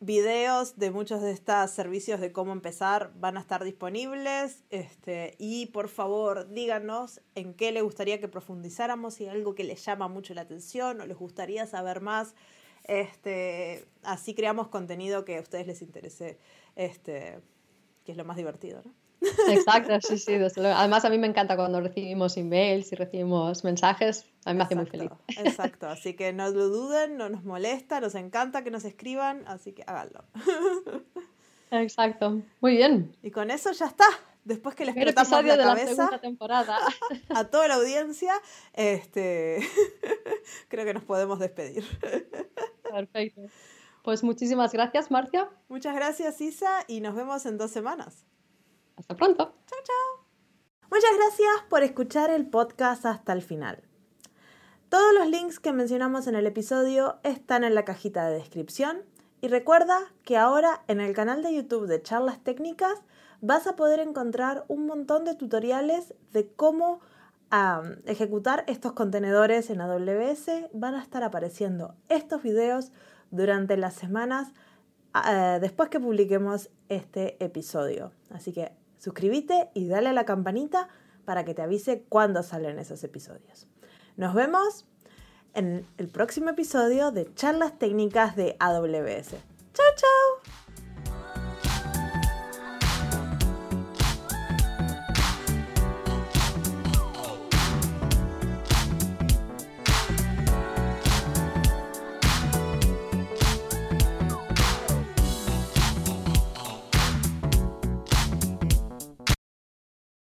Videos de muchos de estos servicios de cómo empezar van a estar disponibles. Este, y por favor, díganos en qué les gustaría que profundizáramos, si algo que les llama mucho la atención o les gustaría saber más este, así creamos contenido que a ustedes les interese, este, que es lo más divertido, ¿no? Exacto, sí, sí. Además, a mí me encanta cuando recibimos emails y recibimos mensajes. A mí me hace muy feliz. Exacto, así que no lo duden, no nos molesta, nos encanta que nos escriban, así que háganlo. Exacto, muy bien. Y con eso ya está. Después que les explotamos la cabeza la temporada. a toda la audiencia, este, creo que nos podemos despedir. Perfecto. Pues muchísimas gracias, Marcia. Muchas gracias, Isa, y nos vemos en dos semanas. Hasta pronto. Chao, chao. Muchas gracias por escuchar el podcast hasta el final. Todos los links que mencionamos en el episodio están en la cajita de descripción y recuerda que ahora en el canal de YouTube de Charlas Técnicas vas a poder encontrar un montón de tutoriales de cómo ejecutar estos contenedores en AWS. Van a estar apareciendo estos videos durante las semanas eh, después que publiquemos este episodio. Así que suscríbete y dale a la campanita para que te avise cuando salen esos episodios. Nos vemos en el próximo episodio de Charlas Técnicas de AWS. ¡Chao, chao!